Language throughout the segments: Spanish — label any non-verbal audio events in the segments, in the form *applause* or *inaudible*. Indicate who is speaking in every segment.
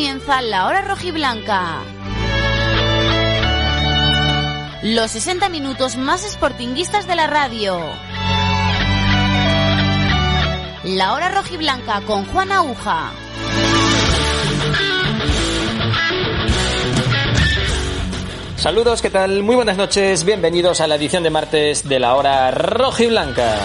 Speaker 1: comienza la hora rojiblanca. Los 60 minutos más sportinguistas de la radio. La hora rojiblanca con Juan Aguja.
Speaker 2: Saludos, ¿qué tal? Muy buenas noches, bienvenidos a la edición de martes de la hora rojiblanca.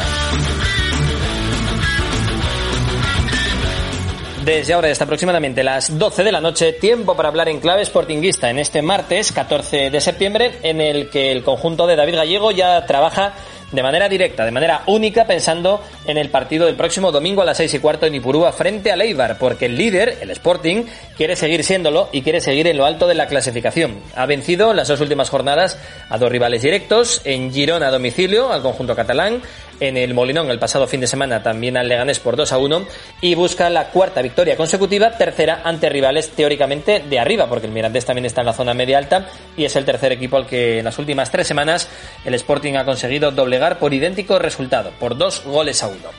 Speaker 2: Desde ahora hasta aproximadamente las 12 de la noche, tiempo para hablar en clave sportinguista en este martes 14 de septiembre, en el que el conjunto de David Gallego ya trabaja de manera directa, de manera única, pensando en el partido del próximo domingo a las seis y cuarto en Ipurúa frente a Leibar, porque el líder, el Sporting, quiere seguir siéndolo y quiere seguir en lo alto de la clasificación. Ha vencido las dos últimas jornadas a dos rivales directos, en Girona a domicilio, al conjunto catalán, en el Molinón el pasado fin de semana también al Leganés por 2 a 1 y busca la cuarta victoria consecutiva, tercera ante rivales teóricamente de arriba, porque el Mirandés también está en la zona media alta y es el tercer equipo al que en las últimas tres semanas el Sporting ha conseguido doblegar por idéntico resultado, por dos goles a uno.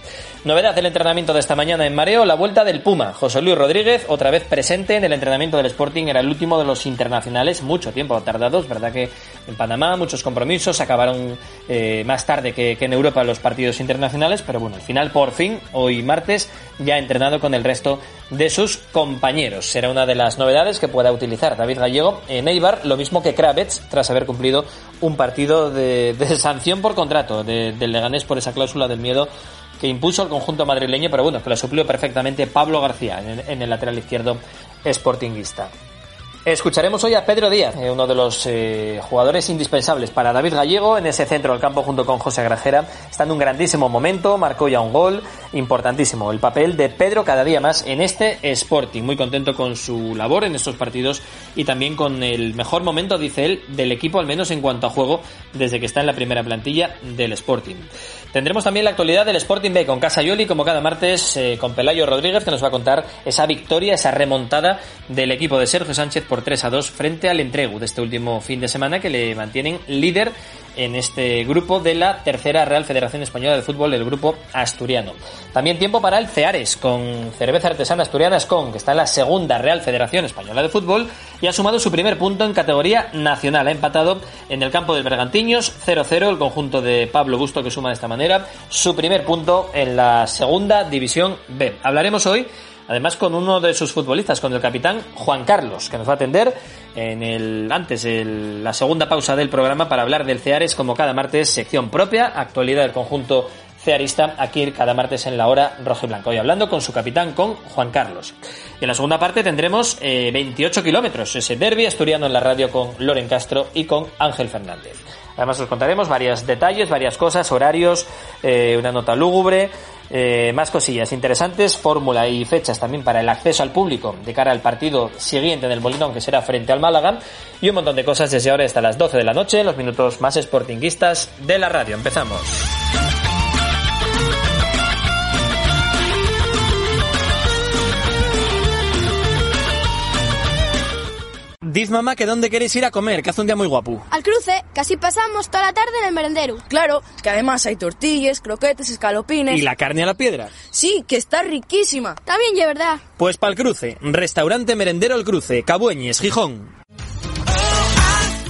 Speaker 2: Novedad del entrenamiento de esta mañana en Mareo, la vuelta del Puma. José Luis Rodríguez, otra vez presente en el entrenamiento del Sporting, era el último de los internacionales, mucho tiempo tardados, verdad que en Panamá muchos compromisos, acabaron eh, más tarde que, en Europa los partidos internacionales, pero bueno, al final por fin, hoy martes, ya ha entrenado con el resto de sus compañeros. Será una de las novedades que pueda utilizar David Gallego en Eibar, lo mismo que Kravets, tras haber cumplido un partido de, de sanción por contrato de, del Leganés por esa cláusula del miedo que impuso el conjunto madrileño, pero bueno, que lo suplió perfectamente Pablo García en, en el lateral izquierdo sportinguista. Escucharemos hoy a Pedro Díaz, eh, uno de los eh, jugadores indispensables para David Gallego en ese centro del campo junto con José Grajera. Está en un grandísimo momento, marcó ya un gol, importantísimo el papel de Pedro cada día más en este Sporting. Muy contento con su labor en estos partidos y también con el mejor momento, dice él, del equipo, al menos en cuanto a juego, desde que está en la primera plantilla del Sporting. Tendremos también la actualidad del Sporting B con Casa Yoli, como cada martes, eh, con Pelayo Rodríguez, que nos va a contar esa victoria, esa remontada del equipo de Sergio Sánchez por 3 a 2 frente al Entregu de este último fin de semana, que le mantienen líder en este grupo de la tercera Real Federación Española de Fútbol, el grupo asturiano. También tiempo para el Ceares, con cerveza artesana asturiana Scon, que está en la segunda Real Federación Española de Fútbol y ha sumado su primer punto en categoría nacional. Ha empatado en el campo del Bergantiños 0-0 el conjunto de Pablo Busto que suma de esta manera su primer punto en la segunda división B. Hablaremos hoy además con uno de sus futbolistas, con el capitán Juan Carlos, que nos va a atender en el antes el, la segunda pausa del programa para hablar del Ceares como cada martes, sección propia, actualidad del conjunto cearista, aquí cada martes en la hora rojo y blanco. Hoy hablando con su capitán, con Juan Carlos. Y en la segunda parte tendremos eh, 28 kilómetros, ese derby asturiano en la radio con Loren Castro y con Ángel Fernández. Además os contaremos varios detalles, varias cosas, horarios, eh, una nota lúgubre, eh, más cosillas interesantes, fórmula y fechas también para el acceso al público de cara al partido siguiente en el Molinón que será frente al Málaga y un montón de cosas desde ahora hasta las 12 de la noche, los minutos más sportinguistas de la radio. Empezamos. Diz mamá que dónde queréis ir a comer, que hace un día muy guapo.
Speaker 3: Al cruce, casi pasamos toda la tarde en el merendero.
Speaker 4: Claro, que además hay tortillas, croquetes, escalopines.
Speaker 2: ¿Y la carne a la piedra?
Speaker 4: Sí, que está riquísima.
Speaker 3: Bien, ya verdad.
Speaker 2: Pues pa'l cruce, restaurante merendero El Cruce, Cabueñes, Gijón.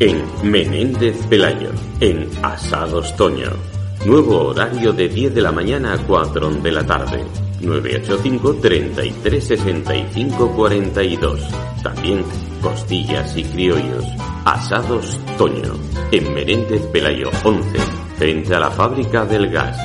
Speaker 5: en Menéndez Pelayo, en Asados Toño. Nuevo horario de 10 de la mañana a 4 de la tarde. 985 33 65 42. También costillas y criollos. Asados Toño, en Menéndez Pelayo 11, frente a la fábrica del gas.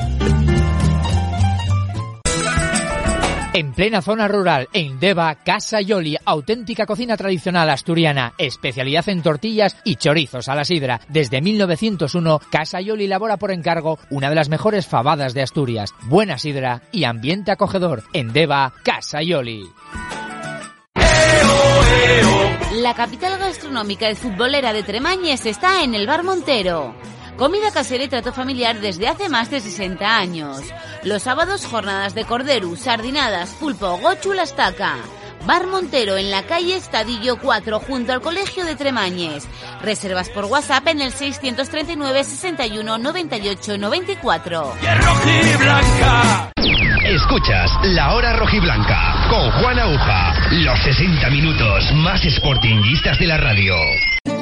Speaker 6: En plena zona rural, en Deva, Casa Yoli, auténtica cocina tradicional asturiana, especialidad en tortillas y chorizos a la sidra. Desde 1901, Casa Yoli elabora por encargo una de las mejores fabadas de Asturias. Buena sidra y ambiente acogedor. En Deva, Casa Yoli.
Speaker 1: La capital gastronómica y futbolera de Tremañes está en el Bar Montero. Comida casera y trato familiar desde hace más de 60 años. Los sábados jornadas de cordero, sardinadas, pulpo, gochu, la estaca. Bar Montero en la calle Estadillo 4 junto al Colegio de Tremañes. Reservas por WhatsApp en el 639 61 98 94.
Speaker 7: Escuchas La Hora Rojiblanca con Juan Aguja. Los 60 minutos más sportinguistas de la radio.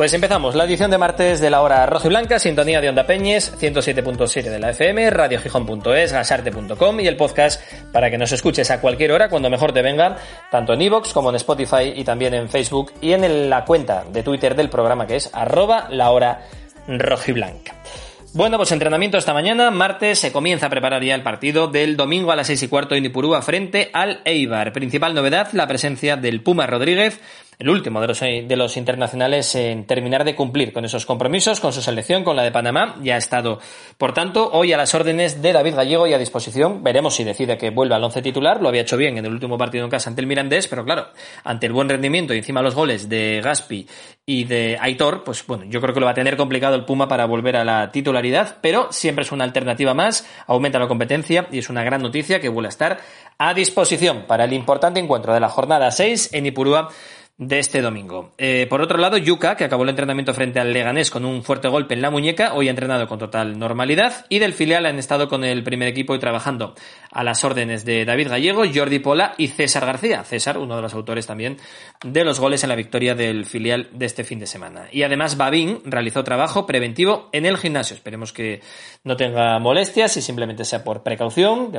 Speaker 2: Pues empezamos la edición de martes de la hora roja y blanca, sintonía de Onda Peñes, 107.7 de la FM, radiogijón.es, gasarte.com y el podcast para que nos escuches a cualquier hora cuando mejor te venga, tanto en iVoox como en Spotify y también en Facebook y en la cuenta de Twitter del programa que es arroba la hora rojiblanca. Bueno, pues entrenamiento esta mañana, martes, se comienza a preparar ya el partido del domingo a las seis y cuarto en Ipurúa frente al Eibar. Principal novedad, la presencia del Puma Rodríguez, el último de los, de los internacionales en terminar de cumplir con esos compromisos, con su selección, con la de Panamá, ya ha estado, por tanto, hoy a las órdenes de David Gallego y a disposición. Veremos si decide que vuelve al once titular, lo había hecho bien en el último partido en casa ante el Mirandés, pero claro, ante el buen rendimiento y encima los goles de Gaspi y de Aitor, pues bueno, yo creo que lo va a tener complicado el Puma para volver a la titularidad, pero siempre es una alternativa más, aumenta la competencia y es una gran noticia que vuelve a estar a disposición para el importante encuentro de la jornada 6 en Ipurúa de este domingo. Eh, por otro lado, Yuka, que acabó el entrenamiento frente al Leganés con un fuerte golpe en la muñeca, hoy ha entrenado con total normalidad y del filial han estado con el primer equipo y trabajando a las órdenes de David Gallego, Jordi Pola y César García. César, uno de los autores también de los goles en la victoria del filial de este fin de semana. Y además, Babín realizó trabajo preventivo en el gimnasio. Esperemos que no tenga molestias y simplemente sea por precaución,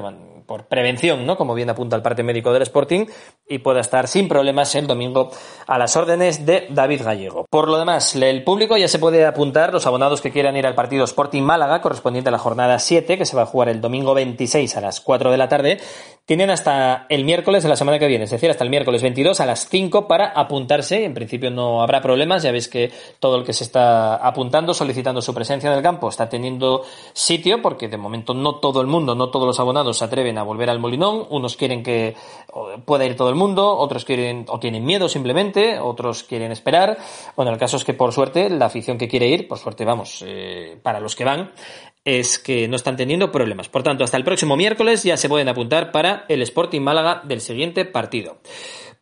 Speaker 2: por prevención, ¿no? Como bien apunta el parte médico del Sporting y pueda estar sin problemas el domingo a las órdenes de David Gallego. Por lo demás, el público ya se puede apuntar, los abonados que quieran ir al partido Sporting Málaga, correspondiente a la jornada 7, que se va a jugar el domingo 26 a las 4 de la tarde, tienen hasta el miércoles de la semana que viene, es decir, hasta el miércoles 22 a las 5 para apuntarse. En principio no habrá problemas, ya veis que todo el que se está apuntando, solicitando su presencia en el campo, está teniendo sitio, porque de momento no todo el mundo, no todos los abonados se atreven a volver al Molinón. Unos quieren que pueda ir todo el mundo, otros quieren o tienen miedo simplemente, otros quieren esperar. Bueno, el caso es que por suerte la afición que quiere ir, por suerte vamos, eh, para los que van, es que no están teniendo problemas. Por tanto, hasta el próximo miércoles ya se pueden apuntar para el Sporting Málaga del siguiente partido.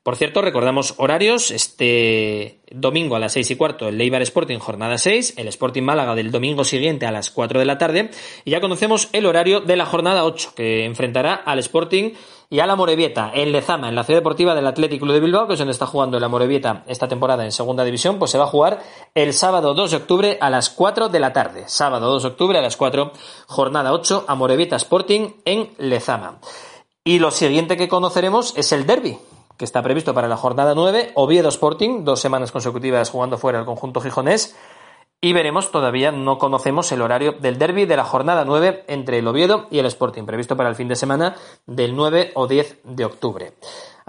Speaker 2: Por cierto, recordamos horarios. Este domingo a las seis y cuarto el Leibar Sporting jornada 6, el Sporting Málaga del domingo siguiente a las 4 de la tarde. Y ya conocemos el horario de la jornada 8, que enfrentará al Sporting y a la Morevieta en Lezama, en la ciudad deportiva del Atlético de Bilbao, que es donde está jugando la Morevieta esta temporada en segunda división, pues se va a jugar el sábado 2 de octubre a las 4 de la tarde. Sábado 2 de octubre a las 4, jornada 8 a Morevieta Sporting en Lezama. Y lo siguiente que conoceremos es el derby, que está previsto para la jornada 9, Oviedo Sporting, dos semanas consecutivas jugando fuera el conjunto gijonés. Y veremos, todavía no conocemos el horario del derby de la jornada 9 entre el Oviedo y el Sporting, previsto para el fin de semana del 9 o 10 de octubre.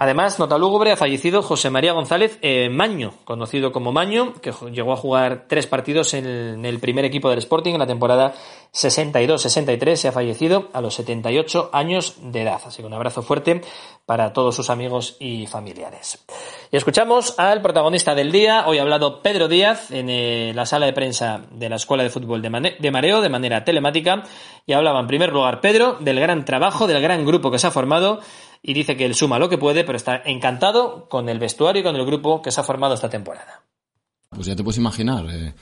Speaker 2: Además, nota lúgubre, ha fallecido José María González eh, Maño, conocido como Maño, que llegó a jugar tres partidos en el, primer equipo del Sporting en la temporada 62-63. Se ha fallecido a los 78 años de edad. Así que un abrazo fuerte para todos sus amigos y familiares. Y escuchamos al protagonista del día. Hoy ha hablado Pedro Díaz en eh, la sala de prensa de la Escuela de Fútbol de, de Mareo de manera telemática. Y hablaba en primer lugar Pedro del gran trabajo, del gran grupo que se ha formado y dice que él suma lo que puede, pero está encantado con el vestuario y con el grupo que se ha formado esta temporada.
Speaker 8: Pues ya te puedes imaginar, eh,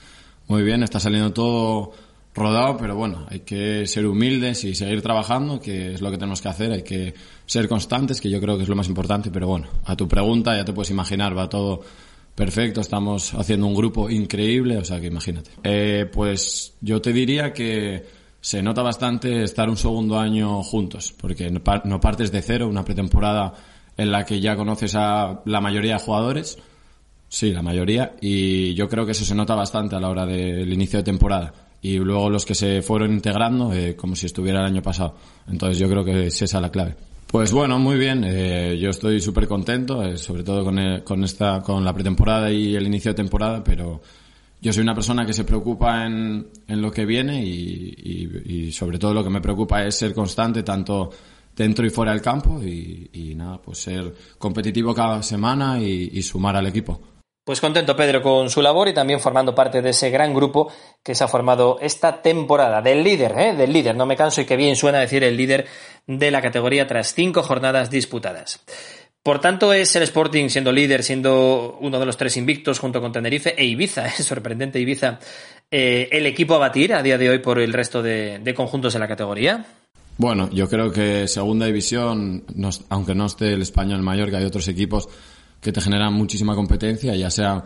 Speaker 8: muy bien, está saliendo todo rodado, pero bueno, hay que ser humildes y seguir trabajando, que es lo que tenemos que hacer, hay que ser constantes, que yo creo que es lo más importante, pero bueno, a tu pregunta ya te puedes imaginar, va todo perfecto, estamos haciendo un grupo increíble, o sea que imagínate. Eh, pues yo te diría que se nota bastante estar un segundo año juntos, porque no partes de cero, una pretemporada en la que ya conoces a la mayoría de jugadores. Sí, la mayoría. Y yo creo que eso se nota bastante a la hora del inicio de temporada. Y luego los que se fueron integrando eh, como si estuviera el año pasado. Entonces yo creo que es esa la clave. Pues bueno, muy bien. Eh, yo estoy súper contento, eh, sobre todo con, el- con esta, con la pretemporada y el inicio de temporada, pero yo soy una persona que se preocupa en, en lo que viene y, sobre todo lo que me preocupa es ser constante tanto dentro y fuera del campo y, y nada, pues ser competitivo cada semana y, y sumar al equipo.
Speaker 2: Pues contento Pedro con su labor y también formando parte de ese gran grupo que se ha formado esta temporada. Del líder, ¿eh? Del líder, no me canso y que bien suena decir el líder de la categoría tras cinco jornadas disputadas. Por tanto, es el Sporting siendo líder, siendo uno de los tres invictos junto con Tenerife e Ibiza, *laughs* es sorprendente Ibiza, eh, el equipo a batir a día de hoy por el resto de, conjuntos de la categoría.
Speaker 8: Bueno, yo creo que segunda división, no- aunque no esté el español mayor, que hay otros equipos que te generan muchísima competencia, ya sean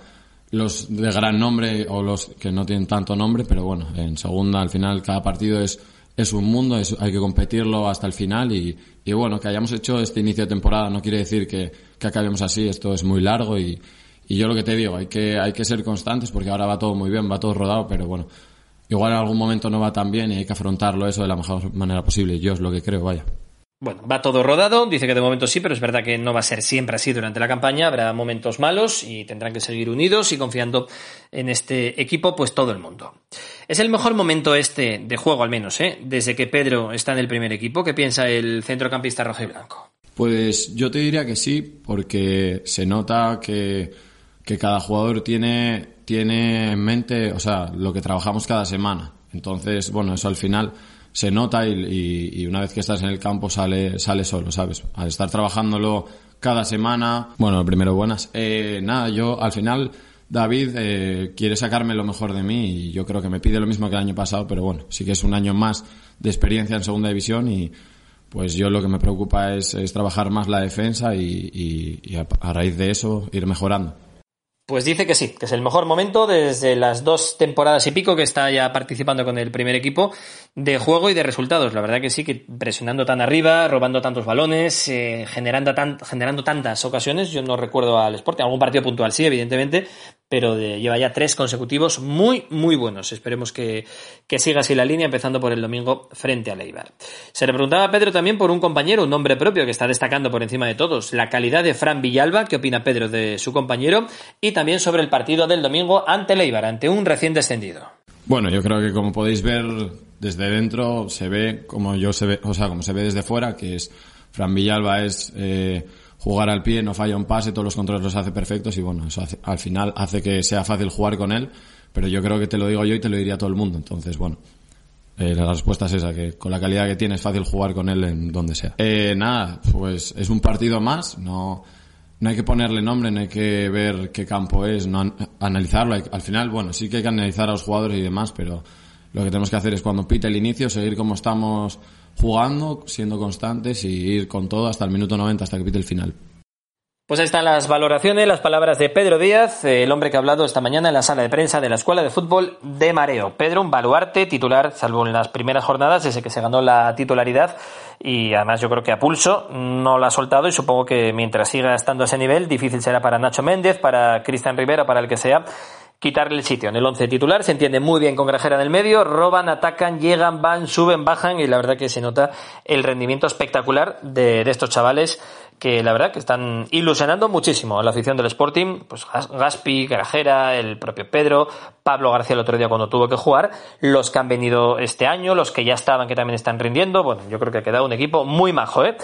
Speaker 8: los de gran nombre o los que no tienen tanto nombre, pero bueno, en segunda al final cada partido es, es un mundo, es- hay que competirlo hasta el final y, y bueno, que hayamos hecho este inicio de temporada no quiere decir que, que acabemos así, esto es muy largo y, y yo lo que te digo, hay que, hay que ser constantes porque ahora va todo muy bien, va todo rodado, pero bueno, igual en algún momento no va tan bien y hay que afrontarlo eso de la mejor manera posible. Yo es lo que creo, vaya.
Speaker 2: Bueno, va todo rodado, dice que de momento sí, pero es verdad que no va a ser siempre así durante la campaña, habrá momentos malos y tendrán que seguir unidos y confiando en este equipo, pues todo el mundo. Es el mejor momento este de juego, al menos, ¿eh? desde que Pedro está en el primer equipo. ¿Qué piensa el centrocampista rojo y blanco?
Speaker 8: Pues yo te diría que sí, porque se nota que, que cada jugador tiene, tiene en mente, o sea, lo que trabajamos cada semana. Entonces, bueno, eso al final se nota y, y- una vez que estás en el campo sale, sale solo, ¿sabes? Al estar trabajándolo cada semana, bueno, primero buenas. Eh, nada, yo al final David eh, quiere sacarme lo mejor de mí y yo creo que me pide lo mismo que el año pasado, pero bueno, sí que es un año más de experiencia en segunda división y pues yo lo que me preocupa es, es trabajar más la defensa y, y- y a raíz de eso ir mejorando.
Speaker 2: Pues dice que sí, que es el mejor momento desde las dos temporadas y pico que está ya participando con el primer equipo de juego y de resultados. La verdad que sí, que presionando tan arriba, robando tantos balones, eh, generando, tan, generando tantas ocasiones. Yo no recuerdo al Sporting, algún partido puntual sí, evidentemente, pero lleva ya tres consecutivos muy, muy buenos. Esperemos que, que siga así la línea, empezando por el domingo frente a Leibar. Se le preguntaba a Pedro también por un compañero, un nombre propio que está destacando por encima de todos, la calidad de Fran Villalba, qué opina Pedro de su compañero, y también sobre el partido del domingo ante Leibar, ante un recién descendido.
Speaker 8: Bueno, yo creo que como podéis ver desde dentro se ve como yo se ve, o sea, como se ve desde fuera, que es Fran Villalba es eh, jugar al pie, no falla un pase, todos los controles los hace perfectos y bueno, eso hace- al final hace que sea fácil jugar con él, pero yo creo que te lo digo yo y te lo diría todo el mundo, entonces bueno. eh, la respuesta es esa, que con la calidad que tiene es fácil jugar con él en donde sea. Eh, nada, pues es un partido más, no, no hay que ponerle nombre, no hay que ver qué campo es, no an- analizarlo. Al final, bueno, sí que hay que analizar a los jugadores y demás, pero lo que tenemos que hacer es cuando pite el inicio, seguir como estamos jugando, siendo constantes y ir con todo hasta el minuto 90, hasta que pite el final.
Speaker 2: Pues ahí están las valoraciones, las palabras de Pedro Díaz, el hombre que ha hablado esta mañana en la sala de prensa de la Escuela de Fútbol de Mareo. Pedro, un baluarte titular, salvo en las primeras jornadas, desde que se ganó la titularidad y además yo creo que a pulso no la ha soltado y supongo que mientras siga estando a ese nivel, difícil será para Nacho Méndez, para Cristian Rivera, para el que sea, quitarle el sitio. En el 11 titular se entiende muy bien con Grajera en el medio, roban, atacan, llegan, van, suben, bajan y la verdad que se nota el rendimiento espectacular de estos chavales que la verdad que están ilusionando muchísimo a la afición del Sporting, pues Gas- Gaspi, Grajera, el propio Pedro, Pablo García el otro día cuando tuvo que jugar, los que han venido este año, los que ya estaban que también están rindiendo, bueno, yo creo que ha quedado un equipo muy majo, ¿eh?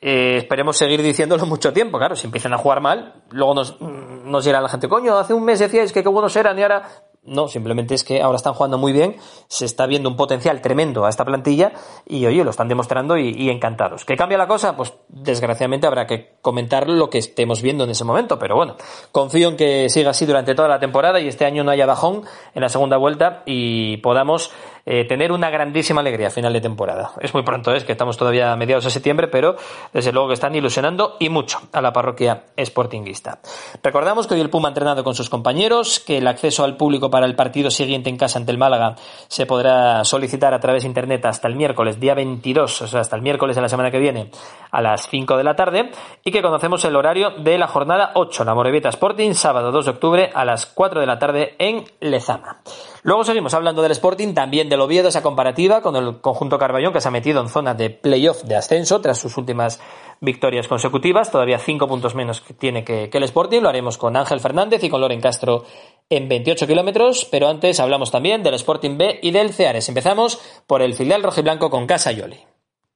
Speaker 2: Eh, esperemos seguir diciéndolo mucho tiempo, claro, si empiezan a jugar mal, luego nos, nos dirá la gente, coño, hace un mes decíais que qué buenos eran y ahora... No, simplemente es que ahora están jugando muy bien, se está viendo un potencial tremendo a esta plantilla y oye, lo están demostrando y, encantados. ¿Qué cambia la cosa? Pues desgraciadamente habrá que comentar lo que estemos viendo en ese momento, pero bueno, confío en que siga así durante toda la temporada y este año no haya bajón en la segunda vuelta y podamos eh, tener una grandísima alegría final de temporada. Es muy pronto, ¿eh? es que estamos todavía a mediados de septiembre, pero desde luego que están ilusionando y mucho a la parroquia sportinguista. Recordamos que hoy el Puma ha entrenado con sus compañeros, que el acceso al público para el partido siguiente en casa ante el Málaga se podrá solicitar a través de internet hasta el miércoles, día 22, o sea, hasta el miércoles de la semana que viene, a las 5 de la tarde, y que conocemos el horario de la jornada 8, la Morevieta Sporting, sábado 2 de octubre a las 4 de la tarde en Lezama. Luego seguimos hablando del Sporting, también del Oviedo, esa comparativa con el conjunto Carballón que se ha metido en zona de playoff de ascenso tras sus últimas victorias consecutivas, todavía 5 puntos menos que tiene que, que el Sporting, lo haremos con Ángel Fernández y con Loren Castro en 28 kilómetros, pero antes hablamos también del Sporting B y del Ceares. Empezamos por el filial rojiblanco con Casa Yoli.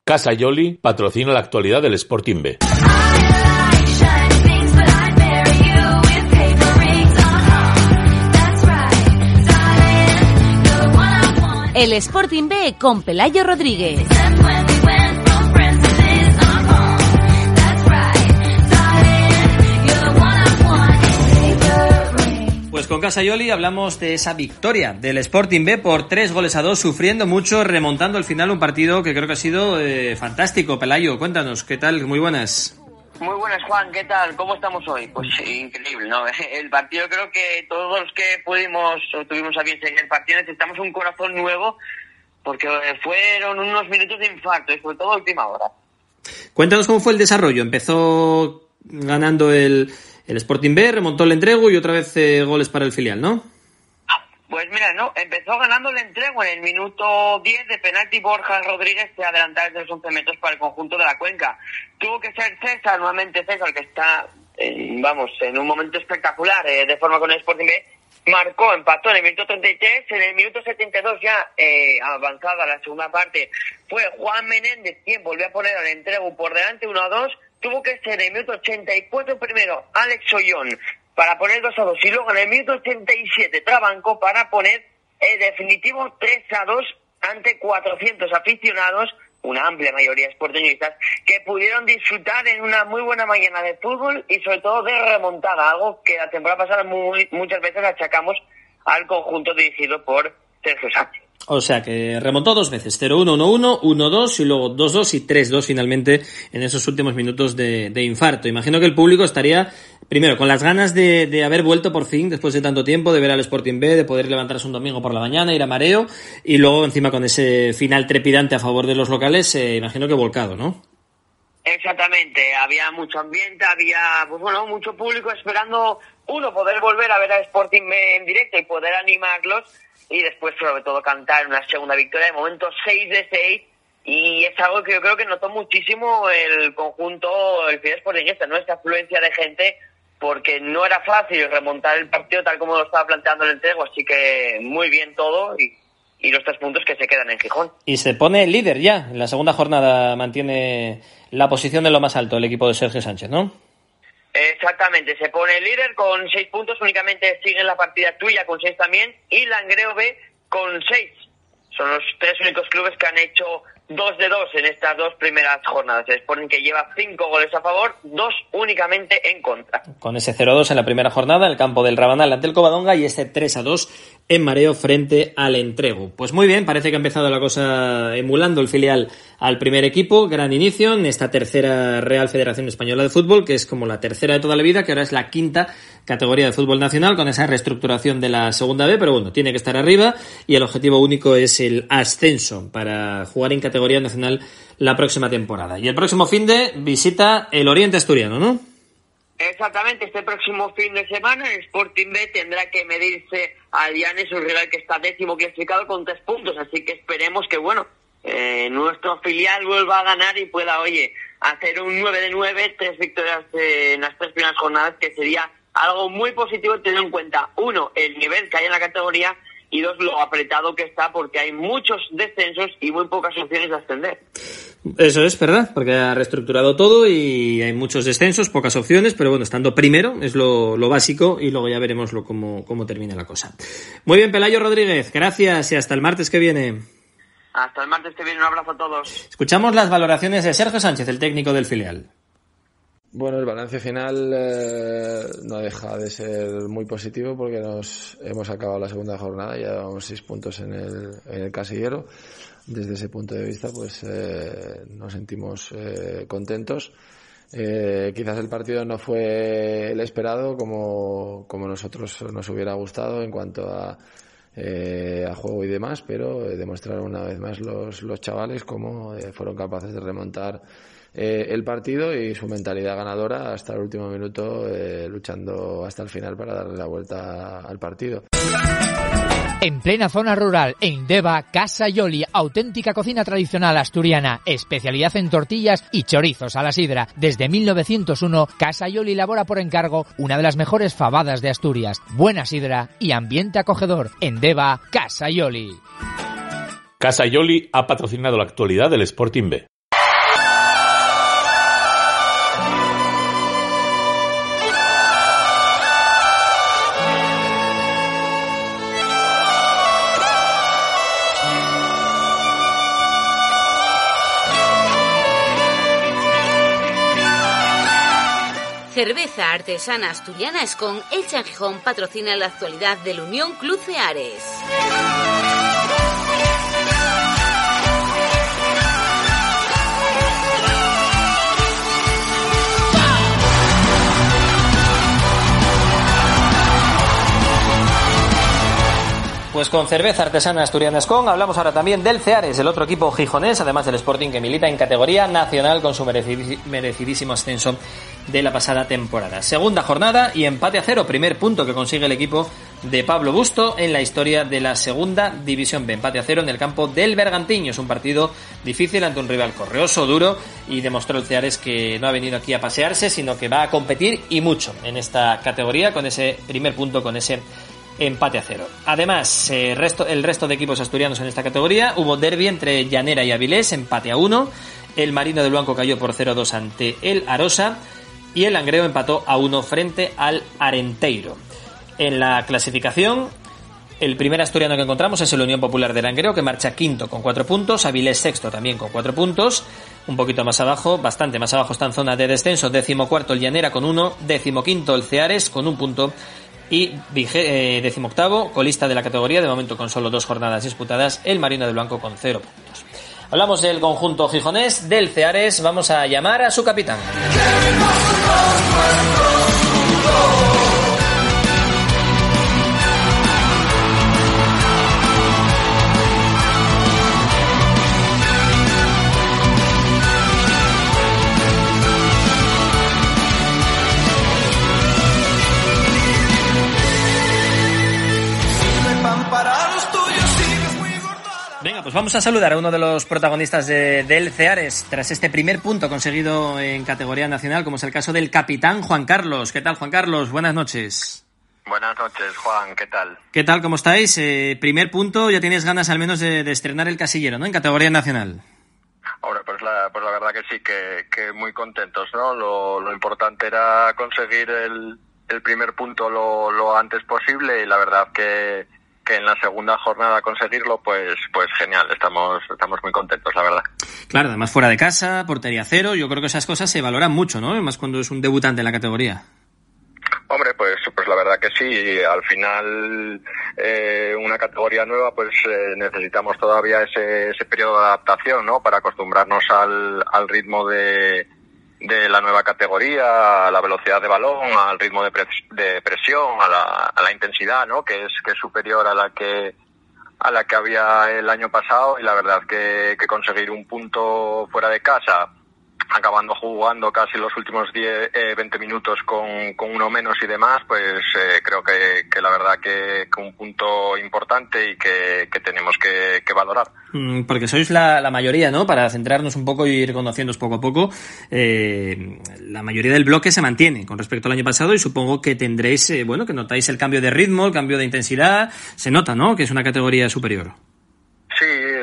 Speaker 9: Casa Yoli patrocina la actualidad del Sporting B.
Speaker 1: El Sporting B con Pelayo Rodríguez.
Speaker 2: Pues con Casayoli hablamos de esa victoria del Sporting B por tres goles a dos, sufriendo mucho, remontando al final un partido que creo que ha sido eh, fantástico. Pelayo, cuéntanos, ¿qué tal? Muy buenas.
Speaker 10: Muy buenas, Juan, ¿qué tal? ¿Cómo estamos hoy? Pues increíble, ¿no? *laughs* El partido creo que todos los que pudimos o tuvimos a bien seguir el partido necesitamos un corazón nuevo porque fueron unos minutos de infarto y sobre todo a última hora.
Speaker 2: Cuéntanos cómo fue el desarrollo. Empezó ganando el, el Sporting B, remontó el entrego y otra vez eh, goles para el filial, ¿no?
Speaker 10: Pues mira, no, empezó ganando el entrego en el minuto 10 de penalti Borja Rodríguez se adelantaba desde los 11 metros para el conjunto de la cuenca. Tuvo que ser César, nuevamente César, que está, en, vamos, en un momento espectacular eh, de forma con el Sporting B, marcó, empató en el minuto 33, en el minuto 72 ya eh, avanzada la segunda parte, fue Juan Menéndez quien volvió a poner al entrego por delante 1 a 2, tuvo que ser en el minuto 84 primero Alex Ollón para poner 2 a 2 y luego en el minuto 87 Trabanco para poner el definitivo 3 a 2 ante 400 aficionados, una amplia mayoría sportingistas, que pudieron disfrutar en una muy buena mañana de fútbol y sobre todo de remontada, algo que la temporada pasada muchas veces achacamos al conjunto dirigido por Sergio Sánchez.
Speaker 2: O sea que remontó dos veces, 0-1, 1-1, 1-2 y luego 2-2 y 3-2 finalmente en esos últimos minutos de, de, infarto. Imagino que el público estaría, primero, con las ganas de, de, haber vuelto por fin, después de tanto tiempo, de ver al Sporting B, de poder levantarse un domingo por la mañana, ir a mareo, y luego encima con ese final trepidante a favor de los locales, eh, imagino que volcado, ¿no?
Speaker 10: Exactamente, había mucho ambiente, había, pues bueno, mucho público esperando, uno, poder volver a ver al Sporting B en directo y poder animarlos, y después sobre todo cantar una segunda victoria, de momento 6 de 6 y es algo que yo creo que notó muchísimo el conjunto, el Fidesz Sportingista, ¿no? Esta afluencia de gente porque no era fácil remontar el partido tal como lo estaba planteando el entrego, así que muy bien todo y, y los tres puntos que se quedan en Gijón.
Speaker 2: Y se pone líder ya, en la segunda jornada mantiene la posición de lo más alto el equipo de Sergio Sánchez, ¿no?
Speaker 10: Exactamente, se pone líder con seis puntos, únicamente sigue la partida tuya con seis también y Langreo B con seis. Son los tres únicos clubes que han hecho dos de dos en estas dos primeras jornadas. Se ponen que lleva cinco goles a favor, dos únicamente en contra.
Speaker 2: Con ese 0-2 en la primera jornada, el campo del Rabanal ante el Covadonga y ese 3-2 en mareo frente al entrego. Pues muy bien, parece que ha empezado la cosa emulando el filial al primer equipo, gran inicio en esta tercera Real Federación Española de Fútbol, que es como la tercera de toda la vida, que ahora es la quinta categoría de fútbol nacional con esa reestructuración de la segunda B, pero bueno, tiene que estar arriba y el objetivo único es el ascenso para jugar en categoría nacional la próxima temporada. Y el próximo fin de visita el Oriente Asturiano, ¿no?
Speaker 10: Exactamente, este próximo fin de semana el Sporting B tendrá que medirse al Llanes rival que está décimo clasificado con tres puntos, así que esperemos que, bueno, eh, nuestro filial vuelva a ganar y pueda, oye, hacer un 9 de 9, tres victorias en las tres primeras jornadas, que sería algo muy positivo teniendo en cuenta, uno, el nivel que hay en la categoría y dos, lo apretado que está porque hay muchos descensos y muy pocas opciones de ascender.
Speaker 2: Eso es verdad, porque ha reestructurado todo y hay muchos descensos, pocas opciones, pero bueno, estando primero es lo, lo básico y luego ya veremos lo, cómo, cómo termina la cosa. Muy bien, Pelayo Rodríguez, gracias y hasta el martes que viene.
Speaker 10: Hasta el martes que viene, un abrazo a todos.
Speaker 2: Escuchamos las valoraciones de Sergio Sánchez, el técnico del filial.
Speaker 11: Bueno, el balance final eh, no deja de ser muy positivo porque nos hemos acabado la segunda jornada, ya llevamos seis puntos en el, en el casillero. Desde ese punto de vista, pues eh, nos sentimos eh, contentos. Eh, quizás el partido no fue el esperado como, como nosotros nos hubiera gustado en cuanto a, eh, a juego y demás, pero eh, demostraron una vez más los, los chavales cómo eh, fueron capaces de remontar eh, el partido y su mentalidad ganadora hasta el último minuto, eh, luchando hasta el final para darle la vuelta al partido.
Speaker 6: En plena zona rural, en Deva, Casa Yoli, auténtica cocina tradicional asturiana, especialidad en tortillas y chorizos a la sidra. Desde 1901, Casa Yoli elabora por encargo una de las mejores fabadas de Asturias. Buena sidra y ambiente acogedor. En Deva, Casa Yoli.
Speaker 9: Casa Yoli ha patrocinado la actualidad del Sporting B.
Speaker 1: Cerveza artesana asturiana Escon, El Gijón patrocina la actualidad del Unión Club Ceares.
Speaker 2: Pues con cerveza artesana asturiana Escon hablamos ahora también del Ceares, el otro equipo gijonés, además del Sporting que milita en categoría nacional con su mereci- merecidísimo ascenso de la pasada temporada. Segunda jornada y empate a cero, primer punto que consigue el equipo de Pablo Busto en la historia de la segunda división B. Empate a cero en el campo del Bergantiño. Es un partido difícil ante un rival correoso, duro y demostró el Ceares que no ha venido aquí a pasearse, sino que va a competir y mucho en esta categoría con ese primer punto, con ese empate a cero. Además, eh, el resto de equipos asturianos en esta categoría, hubo derby entre Llanera y Avilés, empate a uno. El Marino del Blanco cayó por 0-2 ante el Arosa y el Langreo empató a uno frente al Arenteiro. En la clasificación, el primer asturiano que encontramos es el Unión Popular de Langreo, que marcha quinto con cuatro puntos, Avilés sexto también con cuatro puntos, un poquito más abajo, bastante más abajo está en zona de descenso, décimo cuarto el Llanera con uno, décimo quinto el Ceares con un punto y eh, decimoctavo, colista de la categoría, de momento con solo dos jornadas disputadas, el Marino del Blanco con cero puntos. Hablamos del conjunto gijonés, del Ceares, vamos a llamar a su capitán. Vamos a saludar a uno de los protagonistas de- del Ceares tras este primer punto conseguido en categoría nacional, como es el caso del capitán Juan Carlos. ¿Qué tal, Juan Carlos? Buenas noches.
Speaker 12: Buenas noches, Juan, ¿qué tal?
Speaker 2: ¿Qué tal? ¿Cómo estáis? Eh, primer punto, ya tienes ganas al menos de, de estrenar el casillero, ¿no? En categoría nacional.
Speaker 12: Ahora, pues la, pues la verdad que sí, que, que muy contentos, ¿no? Lo, lo importante era conseguir el, el primer punto lo, lo antes posible y la verdad que, que en la segunda jornada conseguirlo, pues, pues genial, estamos, estamos muy contentos, la verdad.
Speaker 2: Claro, además fuera de casa, portería cero, yo creo que esas cosas se valoran mucho, ¿no? Más cuando es un debutante en la categoría.
Speaker 12: Hombre, pues, pues la verdad que sí. Al final, eh, una categoría nueva, pues eh, necesitamos todavía ese, ese periodo de adaptación, ¿no? Para acostumbrarnos al, al ritmo de, de la nueva categoría, a la velocidad de balón, al ritmo de, de presión, a la, a la intensidad, ¿no? Que es, que es superior a la que a la que había el año pasado y la verdad que, que conseguir un punto fuera de casa acabando jugando casi los últimos 10, eh, 20 minutos con, con uno menos y demás, pues eh, creo que, que la verdad que, un punto importante y que, que tenemos que, valorar.
Speaker 2: Mm, Porque sois la, la mayoría, ¿no? Para centrarnos un poco y ir conociéndoos poco a poco, eh, la mayoría del bloque se mantiene con respecto al año pasado y supongo que tendréis, eh, bueno, que notáis el cambio de ritmo, el cambio de intensidad, se nota, ¿no? Que es una categoría superior.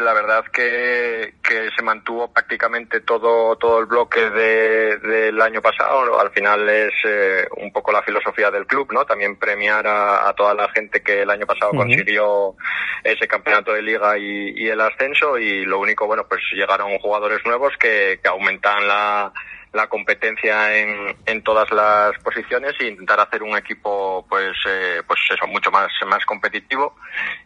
Speaker 12: La verdad que, que se mantuvo prácticamente todo, todo el bloque de, del año pasado. Al final es eh, un poco la filosofía del club, ¿no? También premiar a, a toda la gente que el año pasado consiguió ese campeonato de liga y, y el ascenso y lo único, bueno, pues llegaron jugadores nuevos que, que aumentan la, la competencia en, en todas las posiciones e intentar hacer un equipo pues eh, pues eso mucho más más competitivo.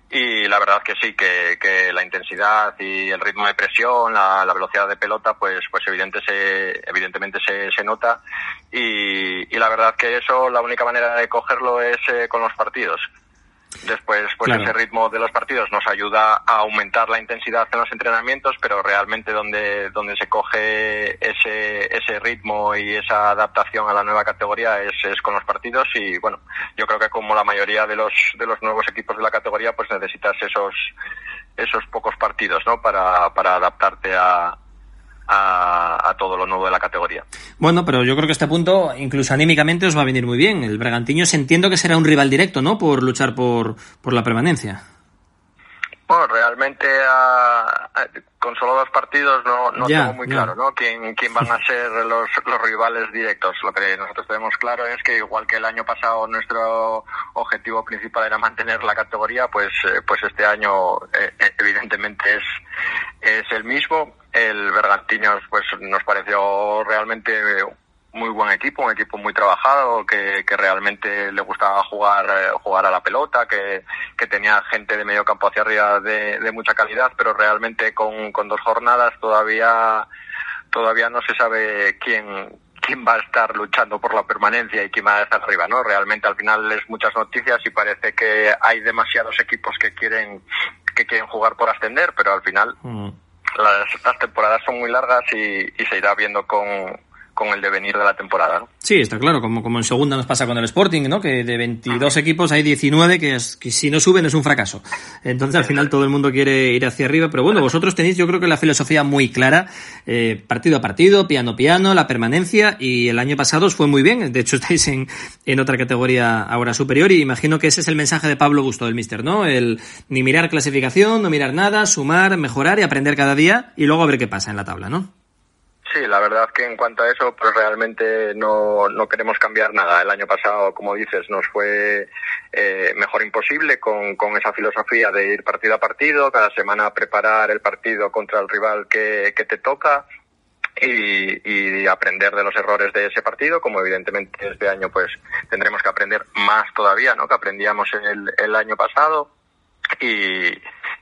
Speaker 12: Y la verdad que sí que, que la intensidad y el ritmo de presión la, la velocidad de pelota pues pues evidente se, evidentemente se, se nota. Y, y la verdad que eso la única manera de cogerlo es eh, con los partidos Después, pues
Speaker 2: Claro.
Speaker 12: ese ritmo de los partidos nos ayuda a aumentar la intensidad en los entrenamientos, pero realmente donde, donde se coge ese, ese ritmo y esa adaptación a la nueva categoría es, es con los partidos y bueno, yo creo que como la mayoría de los, de los nuevos equipos de la categoría, pues necesitas esos, esos pocos partidos, ¿no? Para, para adaptarte a, a, a todo lo nuevo de la categoría.
Speaker 2: Bueno, pero yo creo que este punto, incluso anímicamente, os va a venir muy bien. El Bergantiños entiendo que será un rival directo, ¿no? Por luchar por, por la permanencia.
Speaker 12: Bueno, realmente a- a- con solo dos partidos no, tengo muy claro ¿no? quién, quién van a *laughs* ser los, los rivales directos. Lo que nosotros tenemos claro es que igual que el año pasado nuestro objetivo principal era mantener la categoría, pues, eh, pues este año eh, eh, evidentemente es el mismo. El Bergantiños pues nos pareció realmente muy buen equipo, un equipo muy trabajado, que, que realmente le gustaba jugar, eh, jugar a la pelota, que, que tenía gente de medio campo hacia arriba de, de mucha calidad, pero realmente con, con dos jornadas todavía, todavía no se sabe quién, quién va a estar luchando por la permanencia y quién va a estar arriba, ¿no? Realmente al final es muchas noticias y parece que hay demasiados equipos que quieren, que quieren jugar por ascender, pero al final las, temporadas son muy largas y, y se irá viendo con, con el devenir de la temporada, ¿no?
Speaker 2: Sí, está claro, como, como en segunda nos pasa con el Sporting, ¿no? Que de 22 equipos hay 19 que, es, que si no suben es un fracaso. Entonces al final todo el mundo quiere ir hacia arriba, pero bueno, vosotros tenéis yo creo que la filosofía muy clara, eh, partido a partido, piano a piano, la permanencia y el año pasado os fue muy bien, de hecho *laughs* estáis en, en otra categoría ahora superior y imagino que ese es el mensaje de Pablo Gusto del Mister, ¿no? El ni mirar clasificación, no mirar nada, sumar, mejorar y aprender cada día y luego a ver qué pasa en la tabla, ¿no?
Speaker 12: Sí, la verdad que en cuanto a eso, pues realmente no, no queremos cambiar nada. El año pasado, como dices, nos fue eh, mejor imposible con, con esa filosofía de ir partido a partido, cada semana preparar el partido contra el rival que, que te toca y, y aprender de los errores de ese partido, como evidentemente este año pues tendremos que aprender más todavía, ¿no? Que aprendíamos el, el año pasado y,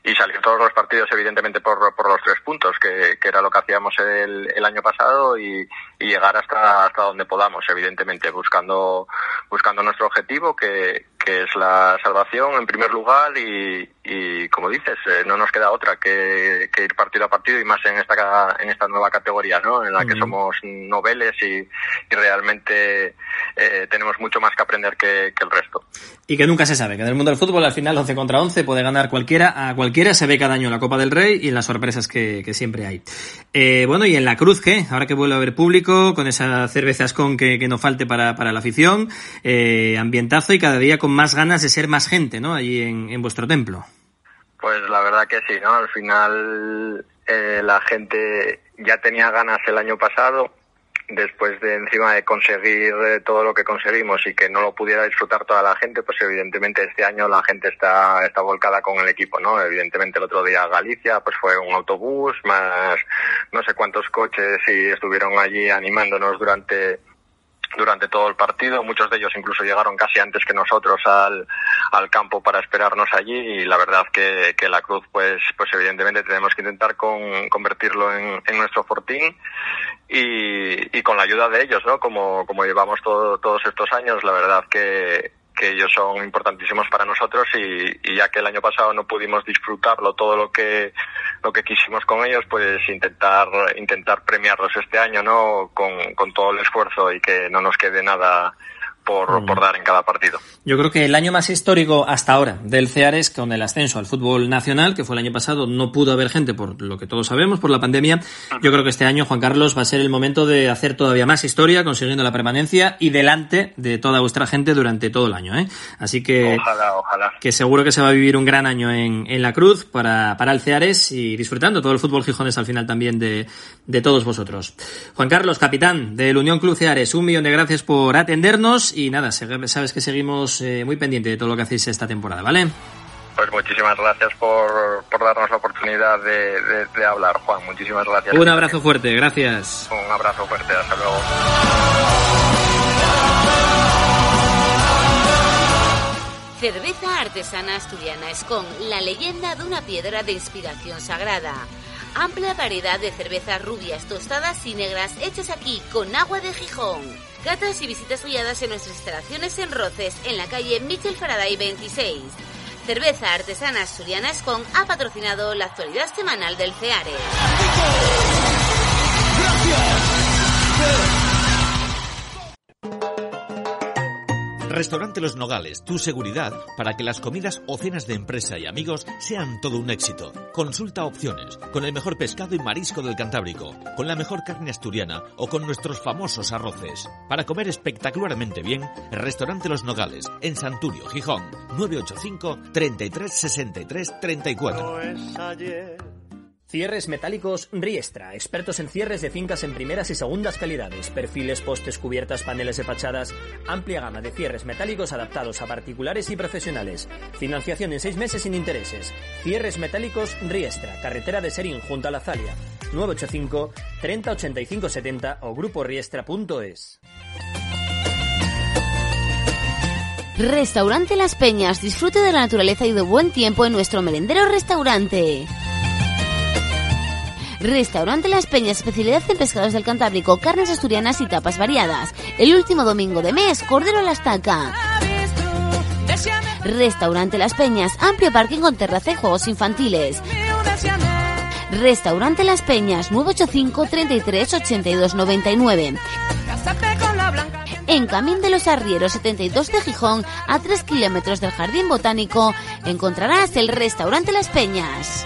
Speaker 12: y salir todos los partidos evidentemente por, por los tres puntos que, que era lo que hacíamos el, el año pasado y, llegar hasta hasta donde podamos evidentemente buscando buscando nuestro objetivo que, que es la salvación en primer lugar y, y como dices eh, no nos queda otra que, que ir partido a partido y más en esta en esta nueva categoría no en la que somos noveles y, y realmente eh, tenemos mucho más que aprender que, que el resto
Speaker 2: Y que nunca se sabe, que en el mundo del fútbol al final 11 contra 11 puede ganar cualquiera a cualquiera, se ve cada año la Copa del Rey y las sorpresas que, que siempre hay. Eh, bueno, y en la Cruz, ¿qué? Ahora que vuelve a haber público, con esa cerveza con que, que no falte para, para la afición, eh, ambientazo y cada día con más ganas de ser más gente, ¿no? Allí en, en vuestro templo.
Speaker 12: Pues la verdad que sí, ¿no? Al final eh, la gente ya tenía ganas el año pasado, después de encima de conseguir eh, todo lo que conseguimos y que no lo pudiera disfrutar toda la gente, pues evidentemente este año la gente está, está volcada con el equipo, ¿no? Evidentemente el otro día Galicia, pues fue un autobús, más no sé cuántos coches y estuvieron allí animándonos durante durante todo el partido. Muchos de ellos incluso llegaron casi antes que nosotros al, al campo para esperarnos allí y la verdad que, que la Cruz, pues, pues evidentemente tenemos que intentar con, convertirlo en, en nuestro fortín y, y con la ayuda de ellos, ¿no? Como, como llevamos todo- todos estos años, la verdad que, que ellos son importantísimos para nosotros y, y ya que el año pasado no pudimos disfrutarlo todo lo que lo que quisimos con ellos pues intentar intentar premiarlos este año no con, con todo el esfuerzo y que no nos quede nada por,
Speaker 2: Mm.
Speaker 12: por dar en cada partido
Speaker 2: Yo creo que el año más histórico hasta ahora del Ceares con el ascenso al fútbol nacional, que fue el año pasado, no pudo haber gente por lo que todos sabemos, por la pandemia. Yo creo que este año, Juan Carlos, va a ser el momento de hacer todavía más historia, consiguiendo la permanencia y delante de toda vuestra gente durante todo el año. ¿eh? Así que,
Speaker 12: ojalá ojalá
Speaker 2: que seguro que se va a vivir un gran año en, en la Cruz para, para el Ceares y disfrutando todo el fútbol gijones al final también de, de todos vosotros. Juan Carlos, capitán del Unión Club Ceares, un millón de gracias por atendernos y nada, sabes que seguimos eh, muy pendiente de todo lo que hacéis esta temporada, ¿vale?
Speaker 12: Pues muchísimas gracias por, por darnos la oportunidad de, de- de hablar, Juan. Muchísimas gracias.
Speaker 2: Un abrazo fuerte, gracias.
Speaker 12: Un abrazo fuerte, hasta luego.
Speaker 1: Cerveza artesana asturiana Escon, la leyenda de una piedra de inspiración sagrada. Amplia variedad de cervezas rubias, tostadas y negras hechas aquí con agua de Gijón. Catas y visitas guiadas en nuestras instalaciones en Roces, en la calle Michel Faraday 26. Cerveza artesana asturiana Escon ha patrocinado la actualidad semanal del CEARE.
Speaker 13: Restaurante Los Nogales, tu seguridad para que las comidas o cenas de empresa y amigos sean todo un éxito. Consulta opciones, con el mejor pescado y marisco del Cantábrico, con la mejor carne asturiana o con nuestros famosos arroces. Para comer espectacularmente bien, Restaurante Los Nogales, en Santurio, Gijón, 985 33 63 34.
Speaker 2: Cierres metálicos Riestra, expertos en cierres de fincas en primeras y segundas calidades, perfiles, postes, cubiertas, paneles de fachadas, amplia gama de cierres metálicos adaptados a particulares y profesionales. Financiación en seis meses sin intereses. Cierres metálicos Riestra, carretera de Serín junto a la Zalia. 985 30 85 70 o gruporiestra.es.
Speaker 1: Restaurante Las Peñas, disfrute de la naturaleza y de buen tiempo en nuestro merendero restaurante. Restaurante Las Peñas, especialidad en pescados del Cantábrico, carnes asturianas y tapas variadas. El último domingo de mes, cordero a la estaca. Restaurante Las Peñas, amplio parking con terraza y juegos infantiles. Restaurante Las Peñas, 985 33 82 99. En Camín de los Arrieros 72 de Gijón, a 3 kilómetros del Jardín Botánico, encontrarás el Restaurante Las Peñas.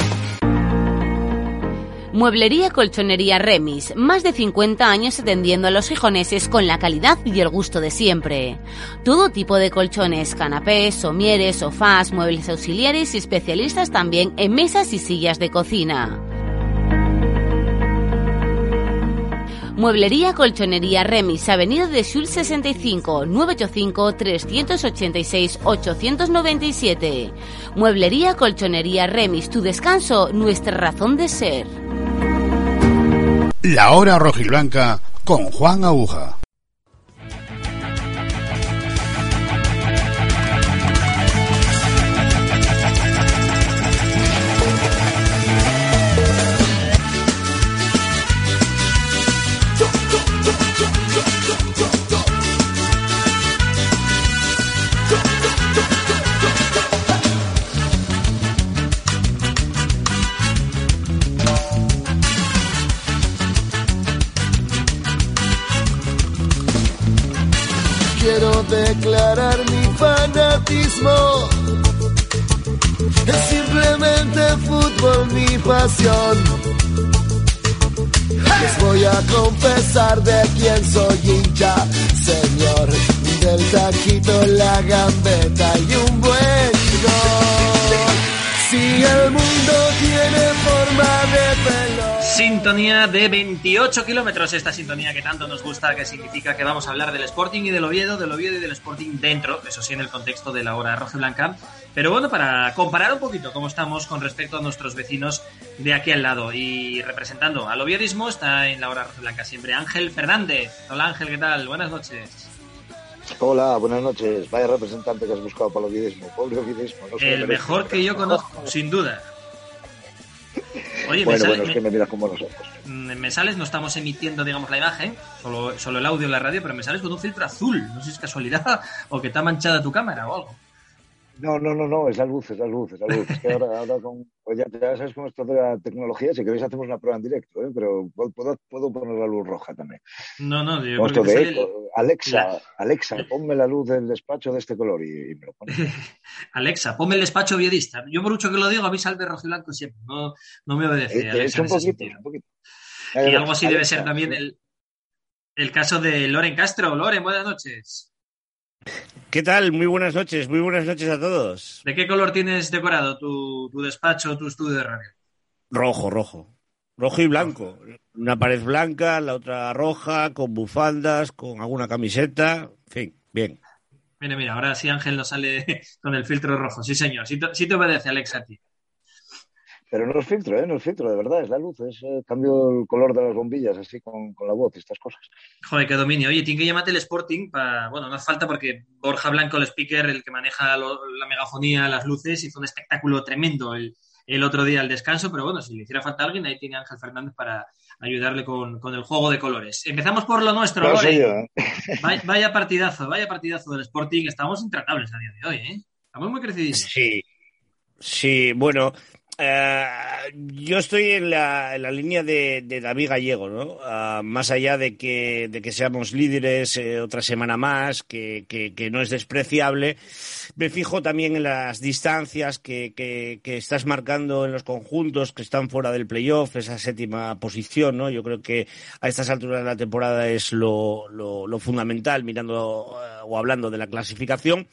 Speaker 1: Mueblería Colchonería Remis, más de 50 años atendiendo a los gijoneses con la calidad y el gusto de siempre. Todo tipo de colchones, canapés, somieres, sofás, muebles auxiliares y especialistas también en mesas y sillas de cocina. Mueblería Colchonería Remis, Avenida de Sul 65, 985 386 897. Mueblería Colchonería Remis, tu descanso, nuestra razón de ser.
Speaker 14: La hora rojiblanca con Juan Aguja.
Speaker 15: Quiero declarar mi fanatismo. Es simplemente fútbol mi pasión. Les voy a confesar de quién soy hincha, señor. Del taquito, la gambeta y un buen gol. Si el mundo tiene forma de pelo.
Speaker 2: Sintonía de 28 kilómetros, esta sintonía que tanto nos gusta, que significa que vamos a hablar del Sporting y del Oviedo, del Oviedo y del Sporting dentro, eso sí en el contexto de la hora roja blanca. Pero bueno, para comparar un poquito cómo estamos con respecto a nuestros vecinos de aquí al lado. Y representando al oviedismo está en la hora roja blanca siempre Ángel Fernández. Hola Ángel, ¿qué tal? Buenas noches.
Speaker 16: Hola, buenas noches. Vaya representante que has buscado para el ovidismo. Pobre ovidismo. No
Speaker 2: El mejor que yo conozco, sin duda. Oye, me,
Speaker 16: bueno,
Speaker 2: sale-
Speaker 16: bueno, es
Speaker 2: me-
Speaker 16: que me miras con buenos ojos.
Speaker 2: Mm, me sales, no estamos emitiendo, digamos, la imagen, solo, solo el audio en la radio, pero me sales con un filtro azul. No sé si es casualidad *laughs* o que ha manchada tu cámara o algo.
Speaker 16: No, no, no, no, es la luz, es la luz, es la luz. Es que ahora, ahora con, pues ya, ya sabes cómo es esto de la tecnología, si queréis hacemos una prueba en directo, ¿eh? pero puedo, puedo poner la luz roja también.
Speaker 2: No, no, yo creo que
Speaker 16: de eco. Alexa, Alexa, *laughs* ponme la luz del despacho de este color y, y me lo pone. *laughs*
Speaker 2: Alexa, ponme el despacho viodista. Yo por mucho que lo digo, a mí salve rojiblanco siempre. No, no me obedece.
Speaker 16: Eh,
Speaker 2: Alexa,
Speaker 16: un poquito, un poquito.
Speaker 2: Y algo así debe ser también el, el caso de Loren Castro. Loren, buenas noches.
Speaker 17: ¿Qué tal? Muy buenas noches, muy buenas noches a todos.
Speaker 2: ¿De qué color tienes decorado tu, tu despacho, tu estudio de radio?
Speaker 17: Rojo, rojo. Rojo y blanco. Una pared blanca, la otra roja, con bufandas, con alguna camiseta. En fin, bien.
Speaker 2: Mira, mira, ahora sí Ángel nos sale *laughs* con el filtro rojo. Sí, señor. Sí te, sí te obedece, Alexa, a ti.
Speaker 16: Pero no es filtro, ¿eh? No es filtro, de verdad, es la luz, es eh, cambio el color de las bombillas, así con, con la voz y estas cosas.
Speaker 2: Joder, qué dominio. Oye, tiene que llamarte el Sporting para. Bueno, no hace falta porque Borja Blanco, el speaker, el que maneja lo- la megafonía, las luces, hizo un espectáculo tremendo el, el otro día al descanso. Pero bueno, si le hiciera falta a alguien, ahí tiene Ángel Fernández para ayudarle con, con el juego de colores. Empezamos por lo nuestro,
Speaker 16: yo, ¿eh? *laughs*
Speaker 2: Vaya, vaya partidazo, vaya partidazo del Sporting. Estamos intratables a día de hoy, ¿eh? Estamos muy crecidísimos.
Speaker 17: Sí, sí, bueno, eh, yo estoy en la, línea de, de David Gallego, ¿no? Ah, más allá de que, de que seamos líderes eh, otra semana más, que, no es despreciable, me fijo también en las distancias que, que- estás marcando en los conjuntos que están fuera del playoff, esa séptima posición, ¿no? Yo creo que a estas alturas de la temporada es lo fundamental, mirando eh, o hablando de la clasificación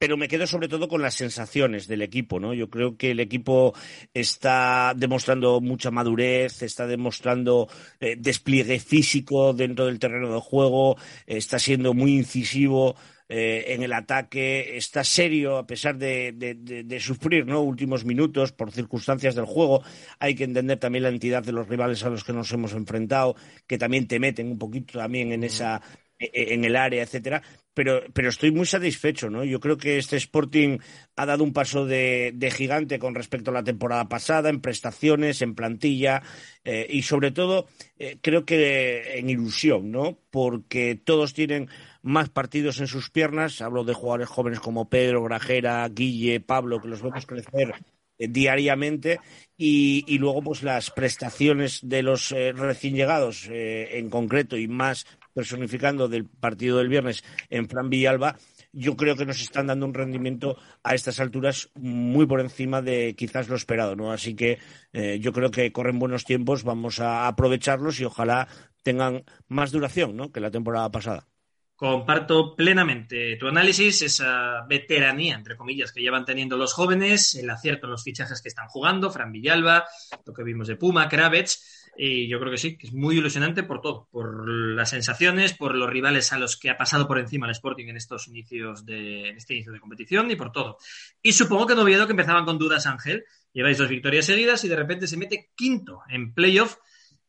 Speaker 17: pero me quedo sobre todo con las sensaciones del equipo, ¿no? Yo creo que el equipo está demostrando mucha madurez, está demostrando eh, despliegue físico dentro del terreno de juego, está siendo muy incisivo eh, en el ataque, está serio a pesar de, de- de- de sufrir ¿no? últimos minutos por circunstancias del juego. Hay que entender también la entidad de los rivales a los que nos hemos enfrentado, que también te meten un poquito también en esa e- en el área, etcétera. Pero, pero estoy muy satisfecho, ¿no? Yo creo que este Sporting ha dado un paso de, gigante con respecto a la temporada pasada, en prestaciones, en plantilla eh, y sobre todo eh, creo que en ilusión, ¿no? Porque todos tienen más partidos en sus piernas. Hablo de jugadores jóvenes como Pedro, Grajera, Guille, Pablo, que los vemos crecer eh, diariamente y, luego pues las prestaciones de los eh, recién llegados eh, en concreto y más personificando del partido del viernes en Fran Villalba yo creo que nos están dando un rendimiento a estas alturas muy por encima de quizás lo esperado, ¿no? Así que eh, yo creo que corren buenos tiempos, vamos a aprovecharlos y ojalá tengan más duración, ¿no? Que la temporada pasada.
Speaker 2: Comparto plenamente tu análisis, esa veteranía, entre comillas, que llevan teniendo los jóvenes, el acierto en los fichajes que están jugando, Fran Villalba, lo que vimos de Puma, Kravets, y yo creo que sí, que es muy ilusionante por todo, por las sensaciones, por los rivales a los que ha pasado por encima el Sporting en estos inicios de, este inicio de competición y por todo. Y supongo que en Oviedo, que empezaban con dudas, Ángel, lleváis dos victorias seguidas y de repente se mete quinto en playoff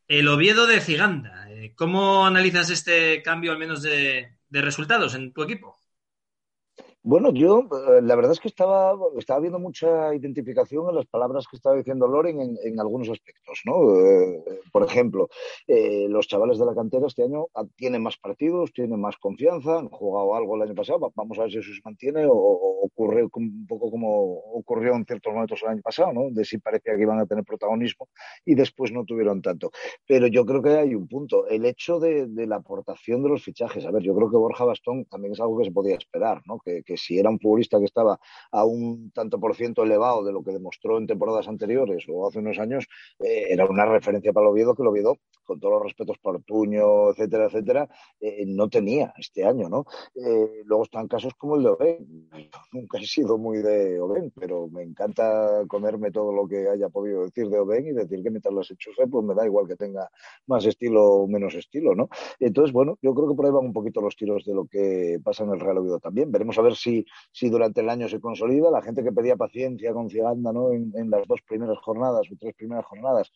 Speaker 2: el Oviedo de Ciganda. Eh, ¿Cómo analizas este cambio, al menos de, de resultados en tu equipo?
Speaker 16: Bueno, yo eh, la verdad es que estaba, estaba viendo mucha identificación en las palabras que estaba diciendo Loren en, en algunos aspectos, ¿no? Eh, por ejemplo, eh, los chavales de la cantera este año ah, tienen más partidos, tienen más confianza, han jugado algo el año pasado, va- vamos a ver si eso se mantiene o, o ocurre un poco como ocurrió en ciertos momentos el año pasado, ¿no? De si parecía que iban a tener protagonismo y después no tuvieron tanto. Pero yo creo que hay un punto, el hecho de, la aportación de los fichajes. A ver, yo creo que Borja Bastón también es algo que se podía esperar, ¿no? Que si era un futbolista que estaba a un tanto por ciento elevado de lo que demostró en temporadas anteriores o hace unos años, eh, era una referencia para el Oviedo que el Oviedo, con todos los respetos por Tuño, etcétera, etcétera, eh, no tenía este año, ¿no? Eh, luego están casos como el de Oben. Nunca he sido muy de Oben, pero me encanta comerme todo lo que haya podido decir de Oben y decir que mientras las enchufe, pues me da igual que tenga más estilo o menos estilo, ¿no? Entonces, bueno, yo creo que por ahí van un poquito los tiros de lo que pasa en el Real Oviedo también. Veremos a ver si, si durante el año se consolida. La gente que pedía paciencia con Ciganda, ¿no? En, en las dos primeras jornadas o tres primeras jornadas,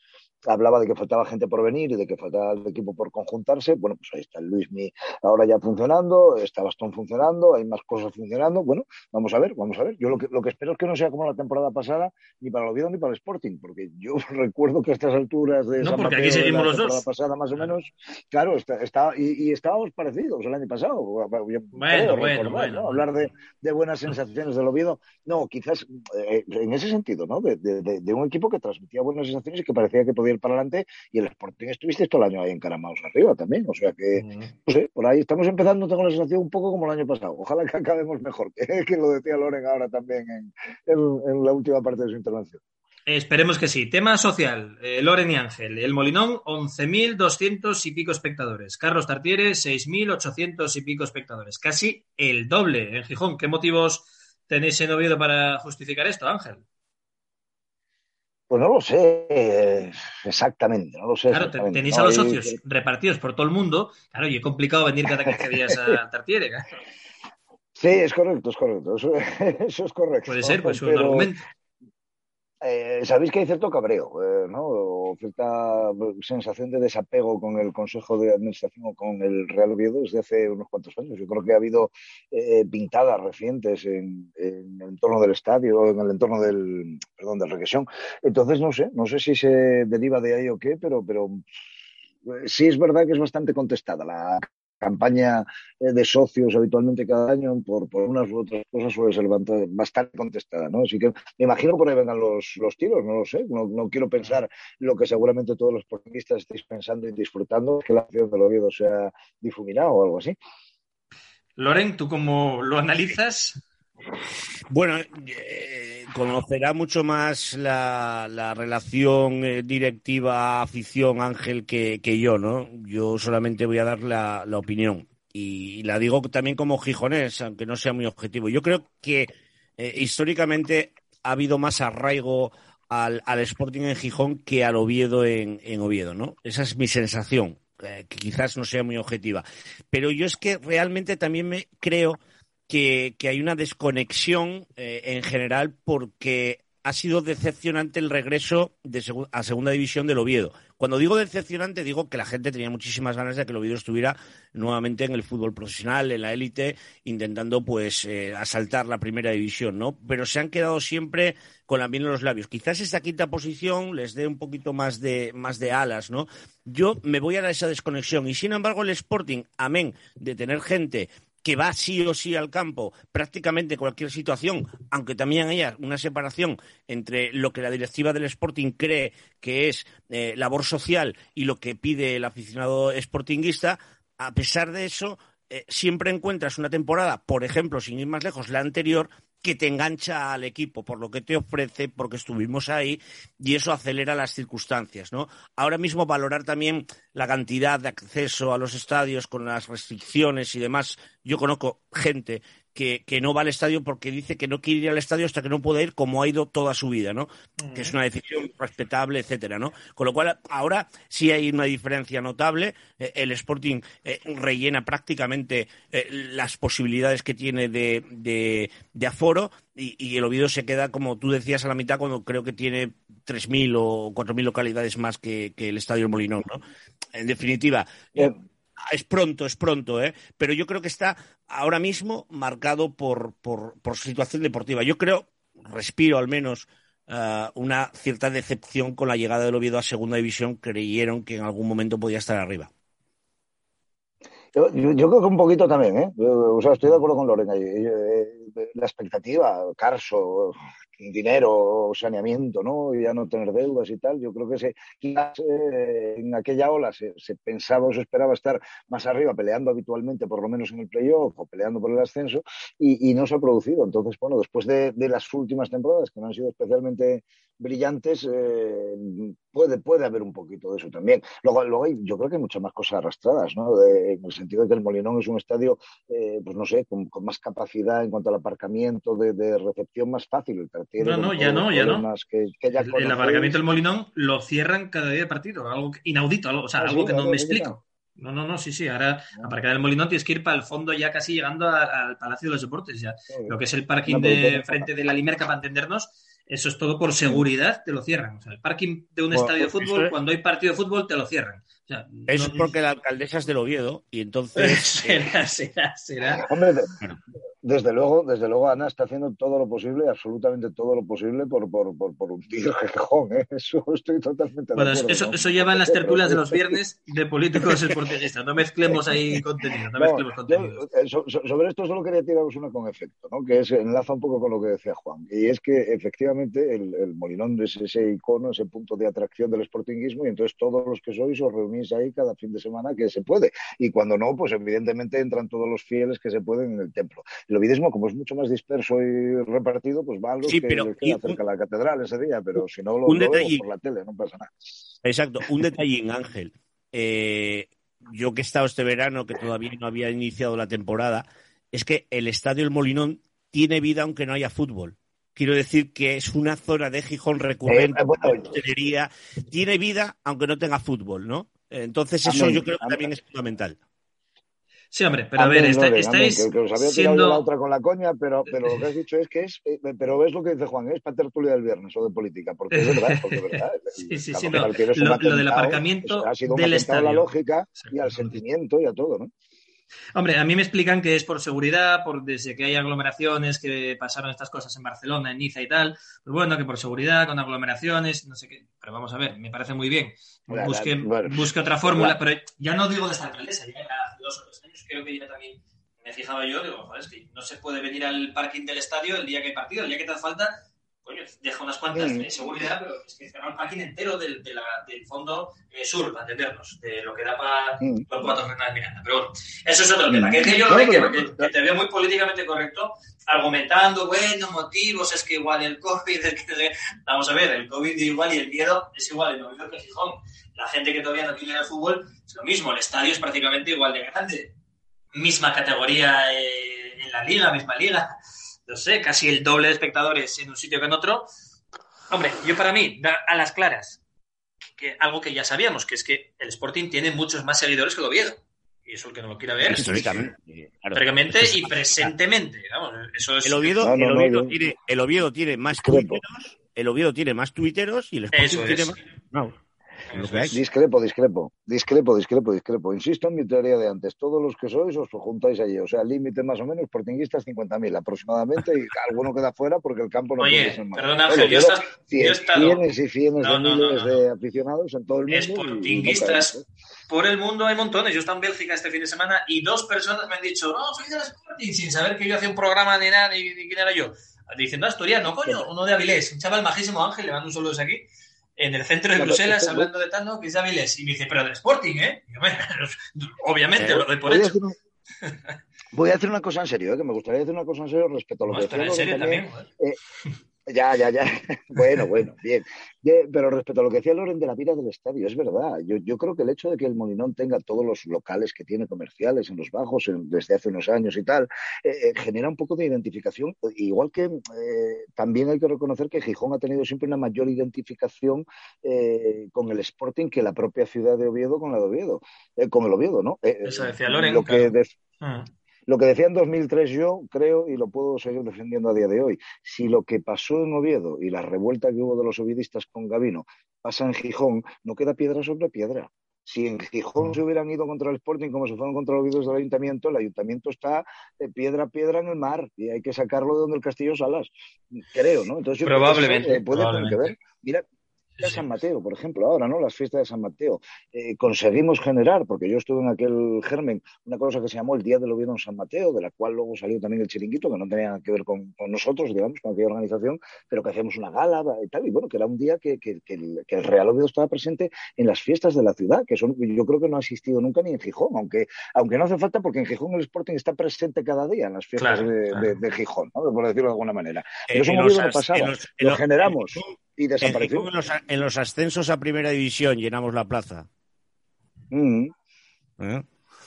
Speaker 16: hablaba de que faltaba gente por venir y de que faltaba el equipo por conjuntarse. Bueno, pues ahí está el Luismi ahora ya funcionando, está Bastón funcionando, hay más cosas funcionando. Bueno, vamos a ver, vamos a ver. Yo lo que, lo que espero es que no sea como la temporada pasada, ni para el Oviedo ni para el Sporting, porque yo *laughs* recuerdo que a estas alturas de
Speaker 2: No,
Speaker 16: San
Speaker 2: porque
Speaker 16: Mateo
Speaker 2: aquí seguimos
Speaker 16: la
Speaker 2: los
Speaker 16: temporada
Speaker 2: dos.
Speaker 16: pasada más o menos, claro, está, está- y, y estábamos parecidos el año pasado. Yo
Speaker 2: Bueno,
Speaker 16: creo
Speaker 2: bueno,
Speaker 16: recordar,
Speaker 2: bueno.
Speaker 16: ¿no? Hablar de, de buenas sensaciones del Oviedo. No, quizás eh, en ese sentido, ¿no? De, de- un equipo que transmitía buenas sensaciones y que parecía que podía ir para adelante. Y el Sporting estuviste todo el año ahí encaramados arriba también. O sea que, no sé, por ahí estamos empezando, tengo la sensación un poco como el año pasado. Ojalá que acabemos mejor, *laughs* que, que lo decía Loren ahora también en, en- en la última parte de su intervención.
Speaker 18: Esperemos que sí. Tema social. eh, Loren y Ángel. El Molinón, 11.200 y pico espectadores. Carlos Tartiere, 6.800 y pico espectadores. Casi el doble en Gijón. ¿Qué motivos tenéis en Oviedo para justificar esto, Ángel?
Speaker 16: Pues no lo sé eh, exactamente, no lo sé.
Speaker 18: Claro, tenéis a los socios repartidos por todo el mundo. Claro, y es complicado venir cada 15 días a *laughs* Tartiere. claro.
Speaker 16: Sí, es correcto, es correcto. Eso, *laughs* eso es correcto.
Speaker 18: Puede ser, pues un
Speaker 16: Pero,
Speaker 18: argumento.
Speaker 16: Eh, Sabéis que hay cierto cabreo, eh, ¿no? O cierta sensación de desapego con el Consejo de Administración o con el Real Oviedo desde hace unos cuantos años. Yo creo que ha habido eh, pintadas recientes en, el entorno del estadio, en el entorno del, perdón, del regresión. Entonces, no sé, no sé si se deriva de ahí o qué, pero, pero eh, sí es verdad que es bastante contestada la campaña eh, de socios habitualmente cada año por, por unas u otras cosas suele ser bastante- bastante contestada, ¿no? Así que me imagino que por ahí vengan los, los tiros, no lo sé, no, no quiero pensar lo que seguramente todos los portuguistas estéis pensando y disfrutando, que la acción del Oviedo sea difuminada o algo así.
Speaker 18: Loren, ¿tú cómo lo analizas?
Speaker 17: Bueno, eh, conocerá mucho más la, la relación eh, directiva-afición Ángel que, que yo, ¿no? Yo solamente voy a dar la, la opinión. Y, la digo también como gijonés, aunque no sea muy objetivo. Yo creo que eh, históricamente ha habido más arraigo al, al Sporting en Gijón que al Oviedo en, en Oviedo, ¿no? Esa es mi sensación, eh, que quizás no sea muy objetiva. Pero yo es que realmente también me creo que, hay una desconexión eh, en general porque ha sido decepcionante el regreso de segu- a segunda división del Oviedo. Cuando digo decepcionante, digo que la gente tenía muchísimas ganas de que el Oviedo estuviera nuevamente en el fútbol profesional, en la élite, intentando pues eh, asaltar la primera división, ¿no? Pero se han quedado siempre con la miel en los labios. Quizás esta quinta posición les dé un poquito más de, más de alas, ¿no? Yo me voy a dar esa desconexión y sin embargo el Sporting, amén de tener gente que va sí o sí al campo prácticamente cualquier situación, aunque también haya una separación entre lo que la directiva del Sporting cree que es eh, labor social y lo que pide el aficionado sportinguista, a pesar de eso, eh, siempre encuentras una temporada, por ejemplo, sin ir más lejos, la anterior, que te engancha al equipo por lo que te ofrece, porque estuvimos ahí, y eso acelera las circunstancias, ¿no? Ahora mismo valorar también la cantidad de acceso a los estadios con las restricciones y demás. Yo conozco gente que, que no va al estadio porque dice que no quiere ir al estadio hasta que no pueda ir como ha ido toda su vida, ¿no? Que es una decisión respetable, etcétera, ¿no? Con lo cual, ahora sí hay una diferencia notable. Eh, el Sporting eh, rellena prácticamente eh, las posibilidades que tiene de, de, de aforo y, y el Oviedo se queda, como tú decías, a la mitad cuando creo que tiene 3.000 o 4.000 localidades más que, que el Estadio Molinón, ¿no? En definitiva, es pronto, es pronto, ¿eh? Pero yo creo que está ahora mismo marcado por, por, por situación deportiva. Yo creo, respiro al menos, eh, una cierta decepción con la llegada del Oviedo a Segunda División. Creyeron que en algún momento podía estar arriba.
Speaker 16: Yo, creo que un poquito también, ¿eh? O sea, estoy de acuerdo con Loren ahí. Eh, La expectativa, Carso, dinero, saneamiento, ¿no? Y ya no tener deudas y tal. Yo creo que se, quizás eh, en aquella ola se, pensaba o se esperaba estar más arriba, peleando habitualmente, por lo menos en el playoff, o peleando por el ascenso, y, no se ha producido. Entonces, bueno, después de, las últimas temporadas, que no han sido especialmente brillantes, eh, puede, puede haber un poquito de eso también. Luego, luego hay, yo creo que hay muchas más cosas arrastradas, ¿no? En el sentido de que el Molinón es un estadio, eh, pues no sé, con, más capacidad en cuanto al aparcamiento, de, de recepción más fácil. El
Speaker 18: No, no,
Speaker 16: con
Speaker 18: ya no, ya no.
Speaker 16: Que, que ya
Speaker 18: El, el del Molinón lo cierran cada día de partido, algo inaudito, algo, o sea,
Speaker 16: Ah,
Speaker 18: algo
Speaker 16: sí,
Speaker 18: que no me explico. No, no, no, sí, sí. Ahora, aparcar el Molinón tienes que ir para el fondo ya casi llegando a- al Palacio de los Deportes. Ya. Lo que es el parking
Speaker 16: No,
Speaker 18: de frente de la Limerca, para entendernos, eso es todo por seguridad, te lo cierran. O sea, el parking de un
Speaker 17: Bueno,
Speaker 18: estadio de
Speaker 17: eso
Speaker 18: fútbol, cuando hay partido de fútbol, te lo cierran. O sea,
Speaker 17: Eso es
Speaker 18: no-
Speaker 17: porque la alcaldesa es del Oviedo y entonces... *laughs*
Speaker 18: será, será, será.
Speaker 16: Hombre, de, desde luego, desde luego Ana está haciendo todo lo posible, absolutamente todo lo posible por, por, por, por hundir Gijón, *laughs* ¿eh? Eso estoy totalmente
Speaker 2: Bueno,
Speaker 16: de acuerdo.
Speaker 2: eso,
Speaker 16: ¿no?
Speaker 2: eso lleva en las tertulias de los viernes de políticos esportingistas. No mezclemos ahí *laughs* contenido, no mezclemos contenido.
Speaker 16: eh, so- so- sobre esto solo quería tiraros una con efecto, ¿no? que es, enlaza un poco con lo que decía Juan. Y es que efectivamente el, el Molinón es ese icono, ese punto de atracción del sportinguismo, y entonces todos los que sois os reunís ahí cada fin de semana que se puede. Y cuando no, pues evidentemente entran todos los fieles que se pueden en el templo. El ovidismo, como es mucho más disperso y repartido, pues van los
Speaker 17: Sí,
Speaker 16: que
Speaker 17: pero- y un-
Speaker 16: cerca la catedral ese día, pero si no lo,
Speaker 17: un
Speaker 16: lo vemos
Speaker 17: detalle-
Speaker 16: por la tele, no pasa nada.
Speaker 17: Exacto, un detallín, Ángel. Eh, yo que he estado este verano, que todavía no había iniciado la temporada, es que el Estadio El Molinón tiene vida aunque no haya fútbol. Quiero decir que es una zona de Gijón recurrente,
Speaker 16: Eh, bueno,
Speaker 17: tiene vida aunque no tenga fútbol, ¿no? Entonces eso
Speaker 16: Amén,
Speaker 17: yo creo que
Speaker 16: amén.
Speaker 17: también es fundamental.
Speaker 2: Sí, hombre, pero a ver, está-
Speaker 16: Loren,
Speaker 2: estáis
Speaker 16: amén, que, que os había tirado yo la
Speaker 2: siendo...
Speaker 16: otra con la coña, pero, pero lo que has dicho es que es, eh, pero es lo que dice Juan, es para tertulia del viernes o de política, porque es verdad, porque es verdad. *laughs*
Speaker 2: Sí, sí, sí, no. Lo, lo del aparcamiento
Speaker 16: ha sido un
Speaker 2: del
Speaker 16: atentado a la
Speaker 2: estadio.
Speaker 16: lógica y al sentimiento y a todo, ¿no?
Speaker 2: Hombre, a mí me explican que es por seguridad, por desde que hay aglomeraciones, que pasaron estas cosas en Barcelona, en Niza y tal. Pues bueno, que por seguridad, con aglomeraciones, no sé qué. Pero vamos a ver, me parece muy bien.
Speaker 16: La- la-
Speaker 2: Busque,
Speaker 16: bueno,
Speaker 2: busque otra fórmula,
Speaker 16: la-
Speaker 2: pero ya no digo de esta alcaldesa, ya hace dos o tres años creo que ya también me fijaba yo, digo, joder, es que no se puede venir al parking del estadio el día que hay partido, el día que te hace falta, coño, deja unas cuantas de seguridad, pero es que cerrar el parking entero del, de la- del fondo eh, sur, para entendernos, de lo que da para
Speaker 16: Mm.
Speaker 2: los cuatro Fernández Miranda. Pero bueno, eso es otro tema. Que, que yo
Speaker 16: No,
Speaker 2: que,
Speaker 16: pero-
Speaker 2: que- que te veo muy políticamente correcto, argumentando, bueno, motivos, es que igual el COVID, *laughs* es que, vamos a ver, el COVID igual y el miedo es igual en Oviedo que en Gijón. La gente que todavía no tiene el fútbol es lo mismo, el estadio es prácticamente igual de grande. Misma categoría eh, en la liga, misma liga. No sé, casi el doble de espectadores en un sitio que en otro. Hombre, yo para mí, da a las claras, que algo que ya sabíamos, que es que el Sporting tiene muchos más seguidores que el Oviedo. Y eso el que no lo quiera ver.
Speaker 17: Históricamente,
Speaker 2: y presentemente. Vamos, eso es...
Speaker 17: El Oviedo,
Speaker 16: No, no,
Speaker 17: el
Speaker 16: no,
Speaker 17: Oviedo tiene, el Oviedo tiene más tuiteros, el Oviedo tiene más tuiteros y el Sporting
Speaker 2: Eso
Speaker 17: tiene
Speaker 2: es.
Speaker 17: más.
Speaker 16: Discrepo, discrepo, discrepo, discrepo, discrepo. Insisto en mi teoría de antes. Todos los que sois os juntáis allí. O sea, límite más o menos, portinguistas 50.000 aproximadamente y alguno queda fuera porque el campo no
Speaker 2: Oye,
Speaker 16: puede ser más.
Speaker 2: perdona,
Speaker 16: Bueno,
Speaker 2: Ángel, yo he estado-
Speaker 16: cien-
Speaker 2: yo he estado-
Speaker 16: Cienes y cienes
Speaker 2: No,
Speaker 16: de
Speaker 2: no, no,
Speaker 16: miles
Speaker 2: no, no.
Speaker 16: de aficionados en todo el mundo. no
Speaker 2: Sportinguistas
Speaker 16: ¿eh?
Speaker 2: por el mundo hay montones. Yo he estado en Bélgica este fin de semana y dos personas me han dicho, no, soy del Sporting, sin saber que yo hacía un programa ni nada, ni, ni quién era yo. Diciendo asturiano, coño, uno de Avilés, un chaval majísimo Ángel, le mando un saludo desde aquí, en el centro de Bruselas, hablando de tal, ¿no? Que es Avilés. Y me dice, pero del Sporting, ¿eh? Y yo, "Bueno, *laughs* obviamente,
Speaker 16: Eh,
Speaker 2: lo doy por
Speaker 16: voy
Speaker 2: hecho.
Speaker 16: hacer *laughs* Voy a decir una cosa en serio, ¿eh? que me gustaría decir una cosa en serio respecto a lo
Speaker 2: No,
Speaker 16: que
Speaker 2: esto era en serio también,
Speaker 16: Eh, *laughs* ya, ya, ya. *laughs* Bueno, bueno, bien. Pero respecto a lo que decía Loren de la vida del estadio, es verdad. Yo, yo creo que el hecho de que el Molinón tenga todos los locales que tiene comerciales en los bajos en- desde hace unos años y tal, eh, eh, genera un poco de identificación. Igual que eh, también hay que reconocer que Gijón ha tenido siempre una mayor identificación eh, con el Sporting que la propia ciudad de Oviedo con la de Oviedo, eh, con el Oviedo, ¿no?
Speaker 2: Eso decía Loren,
Speaker 16: Lo que
Speaker 2: claro. Mm.
Speaker 16: Lo que decía en 2003 yo creo y lo puedo seguir defendiendo a día de hoy. Si lo que pasó en Oviedo y la revuelta que hubo de los ovidistas con Gavino pasa en Gijón, no queda piedra sobre piedra. Si en Gijón se hubieran ido contra el Sporting como se fueron contra los Oviedos del Ayuntamiento, el Ayuntamiento está eh, piedra a piedra en el mar y hay que sacarlo de donde el Castillo Salas. Creo, ¿no? Entonces yo creo que
Speaker 2: Probablemente,
Speaker 16: eh, puede tener que
Speaker 2: probablemente.
Speaker 16: ver. Mira, a San Mateo, por ejemplo, ahora, ¿no? Las fiestas de San Mateo. Eh, conseguimos generar, porque yo estuve en aquel germen, una cosa que se llamó el Día del Oviedo en San Mateo, de la cual luego salió también el chiringuito, que no tenía que ver con, con nosotros, digamos, con aquella organización, pero que hacíamos una gala y tal, y bueno, que era un día que, que- que el, que el Real Oviedo estaba presente en las fiestas de la ciudad, que son, yo creo que no ha existido nunca ni en Gijón, aunque, aunque no hace falta, porque en Gijón el Sporting está presente cada día en las fiestas
Speaker 17: Claro,
Speaker 16: de,
Speaker 17: claro.
Speaker 16: de- de Gijón, ¿no? por decirlo de alguna manera. Pero eso
Speaker 17: en
Speaker 16: en
Speaker 17: los
Speaker 16: no
Speaker 17: as-
Speaker 16: pasaba,
Speaker 17: en los- en
Speaker 16: lo
Speaker 17: los-
Speaker 16: generamos y
Speaker 17: En,
Speaker 16: desapareció.
Speaker 17: Gijón, en los, en los ascensos a primera división llenamos la plaza.
Speaker 16: Mm.
Speaker 17: ¿Eh?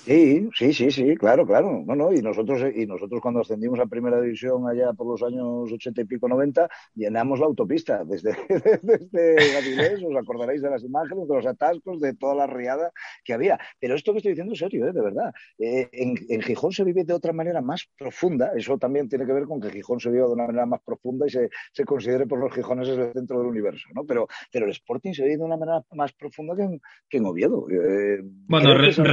Speaker 16: Sí, sí, sí, sí, claro, claro. No, no, y nosotros, y nosotros cuando ascendimos a primera división allá por los años ochenta y pico, noventa, llenamos la autopista desde, *laughs* desde Gavilés, os acordaréis de las imágenes, de los atascos, de toda la riada que había. Pero esto que estoy diciendo es serio, ¿eh? de verdad. Eh, en, en Gijón se vive de otra manera más profunda. Eso también tiene que ver con que Gijón se vive de una manera más profunda y se, se considere por los gijoneses el centro del universo, ¿no? Pero, pero el Sporting se vive de una manera más profunda que en, que en Oviedo. Eh,
Speaker 2: Bueno,
Speaker 16: creo que
Speaker 2: re-
Speaker 16: es algo-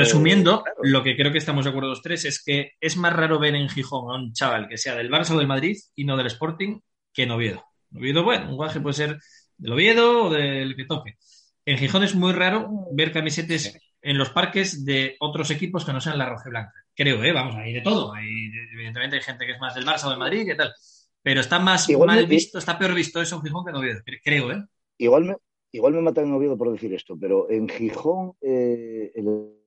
Speaker 2: Lo que creo que estamos de acuerdo los tres es que es más raro ver en Gijón a un chaval que sea del Barça o del Madrid y no del Sporting que en Oviedo. Oviedo, bueno, un guaje puede ser del Oviedo o del que toque. En Gijón es muy raro ver camisetas en los parques de otros equipos que no sean la roja y blanca. Creo, ¿eh? Vamos, hay de todo. Hay, evidentemente hay gente que es más del Barça o del Madrid y tal. Pero está más
Speaker 16: Igual
Speaker 2: mal
Speaker 16: me-
Speaker 2: visto, está peor visto eso en Gijón que en Oviedo. cre- Creo, ¿eh?
Speaker 16: Igual me, igual me matan en Oviedo por decir esto, pero en Gijón eh, el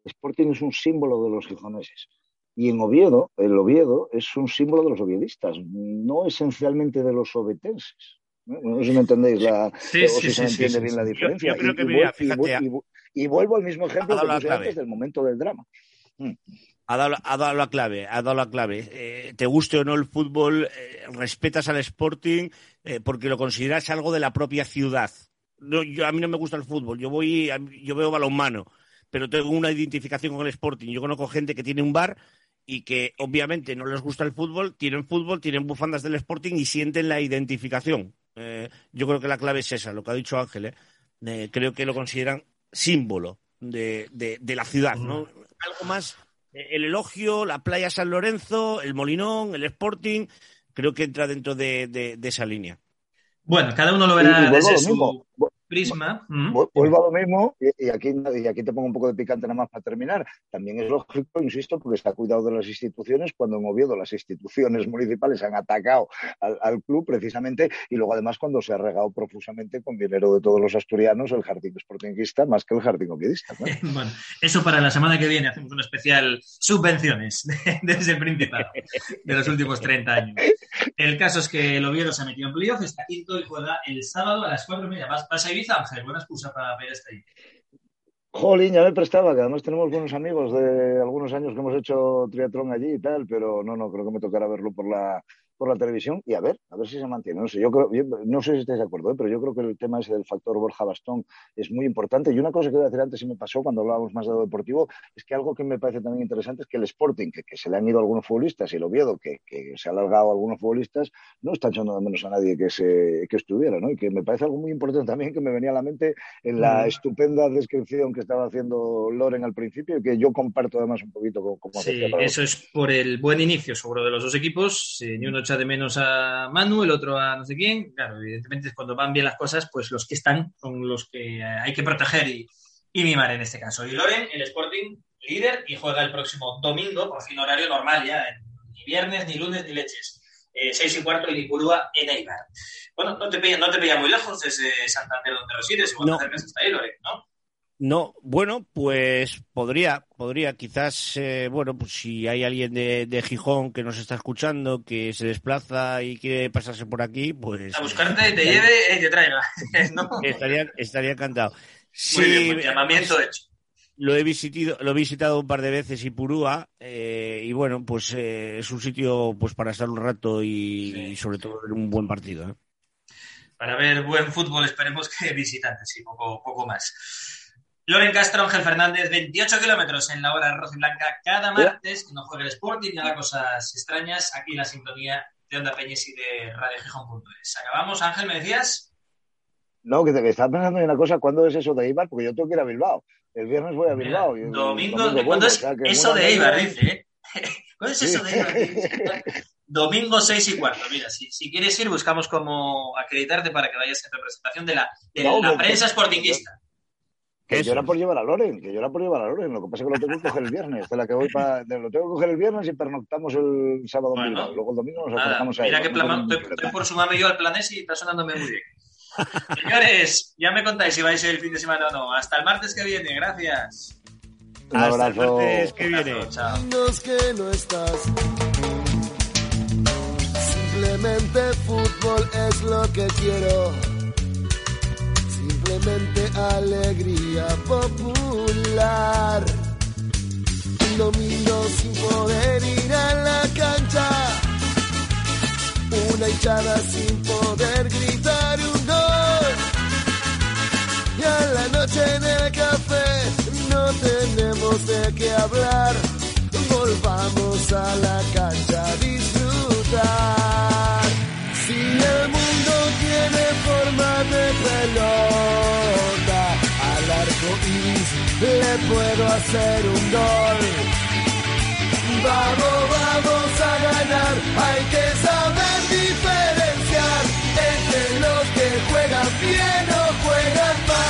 Speaker 16: Sporting es un símbolo de los gijoneses. Y en Oviedo, el Oviedo es un símbolo de los oviedistas, no esencialmente de los obetenses. No, sé si me entendéis la,
Speaker 17: Sí,
Speaker 16: o
Speaker 17: sí,
Speaker 16: si
Speaker 17: sí,
Speaker 16: se entiende bien la diferencia.
Speaker 17: yo creo
Speaker 16: Y-
Speaker 17: que,
Speaker 16: y,
Speaker 17: mira,
Speaker 16: vuel- y
Speaker 17: fíjate,
Speaker 16: vuel-
Speaker 17: ha-
Speaker 16: y vu- y vuelvo al mismo ejemplo que puse antes del momento del drama. Mm.
Speaker 17: Ha dado, ha dado la clave, ha dado la clave. Eh, te guste o no el fútbol, eh, respetas al Sporting eh, porque lo consideras algo de la propia ciudad. No, yo, a mí no me gusta el fútbol, yo voy, yo veo balonmano, pero tengo una identificación con el Sporting. Yo conozco gente que tiene un bar y que obviamente no les gusta el fútbol, tienen fútbol, tienen bufandas del Sporting y sienten la identificación. Eh, yo creo que la clave es esa, lo que ha dicho Ángel. eh. Eh, creo que lo consideran símbolo de, de- de la ciudad, ¿no? Algo más, eh, el elogio, la playa San Lorenzo, el Molinón, el Sporting, creo que entra dentro de, de- de esa línea.
Speaker 2: Bueno, cada uno lo
Speaker 16: Y- y
Speaker 2: verá desde
Speaker 16: lo
Speaker 2: su
Speaker 16: mismo.
Speaker 2: Prisma. Mm.
Speaker 16: Vu- Vuelvo a lo mismo, y, y aquí, y aquí te pongo un poco de picante nada más para terminar. También es lógico, insisto, porque se ha cuidado de las instituciones, cuando en Oviedo las instituciones municipales han atacado al, al club precisamente, y luego además cuando se ha regado profusamente con dinero de todos los asturianos el jardín sportinguista más que el jardín oviedista. ¿no? *laughs*
Speaker 2: Bueno, eso para la semana que viene hacemos un especial subvenciones *laughs* de- desde el Principado de los últimos 30 años. El caso es que el Oviedo se ha metido en playoff, está quinto y juega el sábado a las 4 y media. ¿Vas, vas a Ángel? Buena excusa para ver esta ahí.
Speaker 16: Jolín, ya me prestaba, que además tenemos buenos amigos de algunos años que hemos hecho triatlón allí y tal, pero no, no, creo que me tocará verlo por la, por la televisión y a ver, a ver si se mantiene. No sé, yo creo, yo- no sé si estáis de acuerdo, ¿eh? pero yo creo que el tema ese del factor Borja Bastón es muy importante. Y una cosa que voy a decir antes y me pasó cuando hablábamos más de lo deportivo, es que algo que me parece también interesante es que el Sporting, que, que se le han ido algunos futbolistas, y el Oviedo, que, que se ha alargado algunos futbolistas, no está echando de menos a nadie que, se, que estuviera, ¿no? Y que me parece algo muy importante también que me venía a la mente en la
Speaker 2: Mm.
Speaker 16: estupenda descripción que estaba haciendo Loren al principio y que yo comparto además un poquito como, como
Speaker 2: Sí, eso es por el buen inicio, seguro, de los dos equipos. Si ni uno echa de menos a Manu, el otro a no sé quién. Claro, evidentemente, cuando van bien las cosas, pues los que están son los que eh, hay que proteger y, y mimar en este caso. Y Loren, el Sporting, líder, y juega el próximo domingo, por fin horario normal ya, ni viernes, ni lunes, ni leches. Eh, seis y cuarto, y Ipurúa en Eibar. Bueno, no te pilla, no te pilla muy lejos desde Santander donde resides, igual
Speaker 17: No.
Speaker 2: hasta ahí, Loren, ¿no?
Speaker 17: No, bueno, pues podría, podría, quizás, eh, bueno, pues si hay alguien de, de Gijón que nos está escuchando, que se desplaza y quiere pasarse por aquí, pues
Speaker 2: A buscarte, te lleve y te traiga. *laughs* ¿no?
Speaker 17: estaría, estaría encantado.
Speaker 2: Muy bien,
Speaker 17: Sí,
Speaker 2: pues, llamamiento hecho.
Speaker 17: Lo he visitado, lo he visitado un par de veces y Purúa eh, y bueno, pues eh, es un sitio pues para estar un rato y, y sobre todo ver un buen partido. ¿eh?
Speaker 2: para ver buen fútbol, esperemos que *laughs* visitantes y poco, poco más. Loren Castro, Ángel Fernández, 28 kilómetros en la hora roja y blanca cada martes, que no juega el Sporting, nada cosas extrañas, aquí en la sintonía de Onda Peñes y de RadioGijón.es. Acabamos, Ángel, ¿me decías?
Speaker 16: No, que te que estaba pensando en una cosa, ¿cuándo es eso de Eibar? Porque yo tengo que ir a Bilbao. El viernes voy a Bilbao. y el
Speaker 2: Domingo, ¿cuándo
Speaker 16: o
Speaker 2: es
Speaker 16: sea,
Speaker 2: eso de Eibar, dice? ¿eh? *laughs* ¿Cuándo es eso de Eibar? Domingo 6 y cuarto. Mira, si, si quieres ir, buscamos cómo acreditarte para que vayas en representación de la, de
Speaker 16: No,
Speaker 2: la prensa sportinguista.
Speaker 16: Que yo era por llevar a Loren, que yo era por llevar a Loren. Lo que pasa es que lo tengo que coger el viernes. De la que voy pa- de- lo tengo que coger el viernes y pernoctamos el sábado en
Speaker 2: Bueno.
Speaker 16: Luego el domingo nos acercamos a
Speaker 2: mira
Speaker 16: ahí.
Speaker 2: que plan, estoy, por sumarme yo al planés y está sonándome muy bien. *laughs* Señores, ya me contáis si vais el fin de semana o no. Hasta el martes que viene, gracias.
Speaker 16: Un abrazo.
Speaker 17: que viene.
Speaker 2: Chao.
Speaker 15: Años que no estás. Simplemente fútbol es lo que quiero. Alegría popular. Un domingo sin poder ir a la cancha. Una hinchada sin poder gritar un gol. Y a la noche en el café no tenemos de qué hablar. Volvamos a la cancha a disfrutar. Si el mundo tiene forma de pelota, al arco iris le puedo hacer un gol. Vamos, vamos a ganar, hay que saber diferenciar entre los que juegan bien o juegan mal.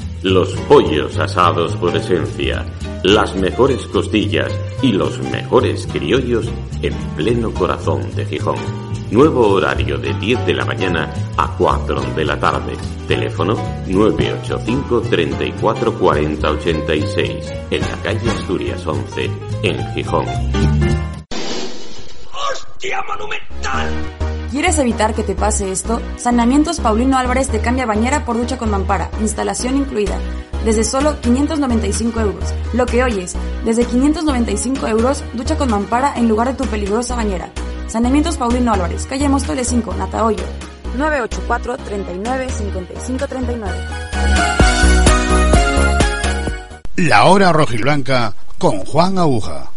Speaker 5: Los pollos asados por esencia, las mejores costillas y los mejores criollos en pleno corazón de Gijón. Nuevo horario de 10 de la mañana a 4 de la tarde. Teléfono 985 34 40 86 en la calle Asturias 11 en Gijón.
Speaker 19: ¡Hostia monumental!
Speaker 20: ¿Quieres evitar que te pase esto? Saneamientos Paulino Álvarez te cambia bañera por ducha con mampara, instalación incluida, desde solo 595 euros. Lo que oyes, desde 595 euros, ducha con mampara en lugar de tu peligrosa bañera. Saneamientos Paulino Álvarez, calle Móstoles 5, Natahoyo, 984 39 55 39.
Speaker 14: La hora rojiblanca con Juan Aguja.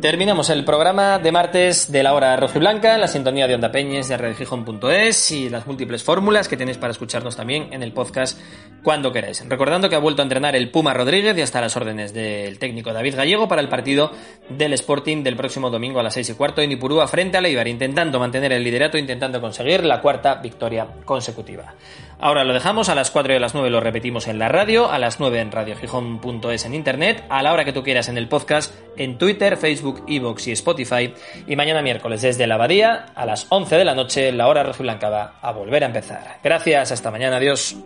Speaker 2: Terminamos el programa de martes de la hora rojiblanca en la sintonía de Onda Peñes de redgijón.es y las múltiples fórmulas que tenéis para escucharnos también en el podcast cuando queráis. Recordando que ha vuelto a entrenar el Puma Rodríguez y hasta las órdenes del técnico David Gallego para el partido del Sporting del próximo domingo a las 6 y cuarto en Ipurúa frente a Leibar, intentando mantener el liderato, intentando conseguir la cuarta victoria consecutiva. Ahora lo dejamos, a las 4 y a las 9 lo repetimos en la radio, a las 9 en radiogijón.es en internet, a la hora que tú quieras en el podcast, en Twitter, Facebook, Evox y Spotify. Y mañana miércoles desde la Abadía, a las 11 de la noche, la hora rojiblanca va a volver a empezar. Gracias, hasta mañana, adiós.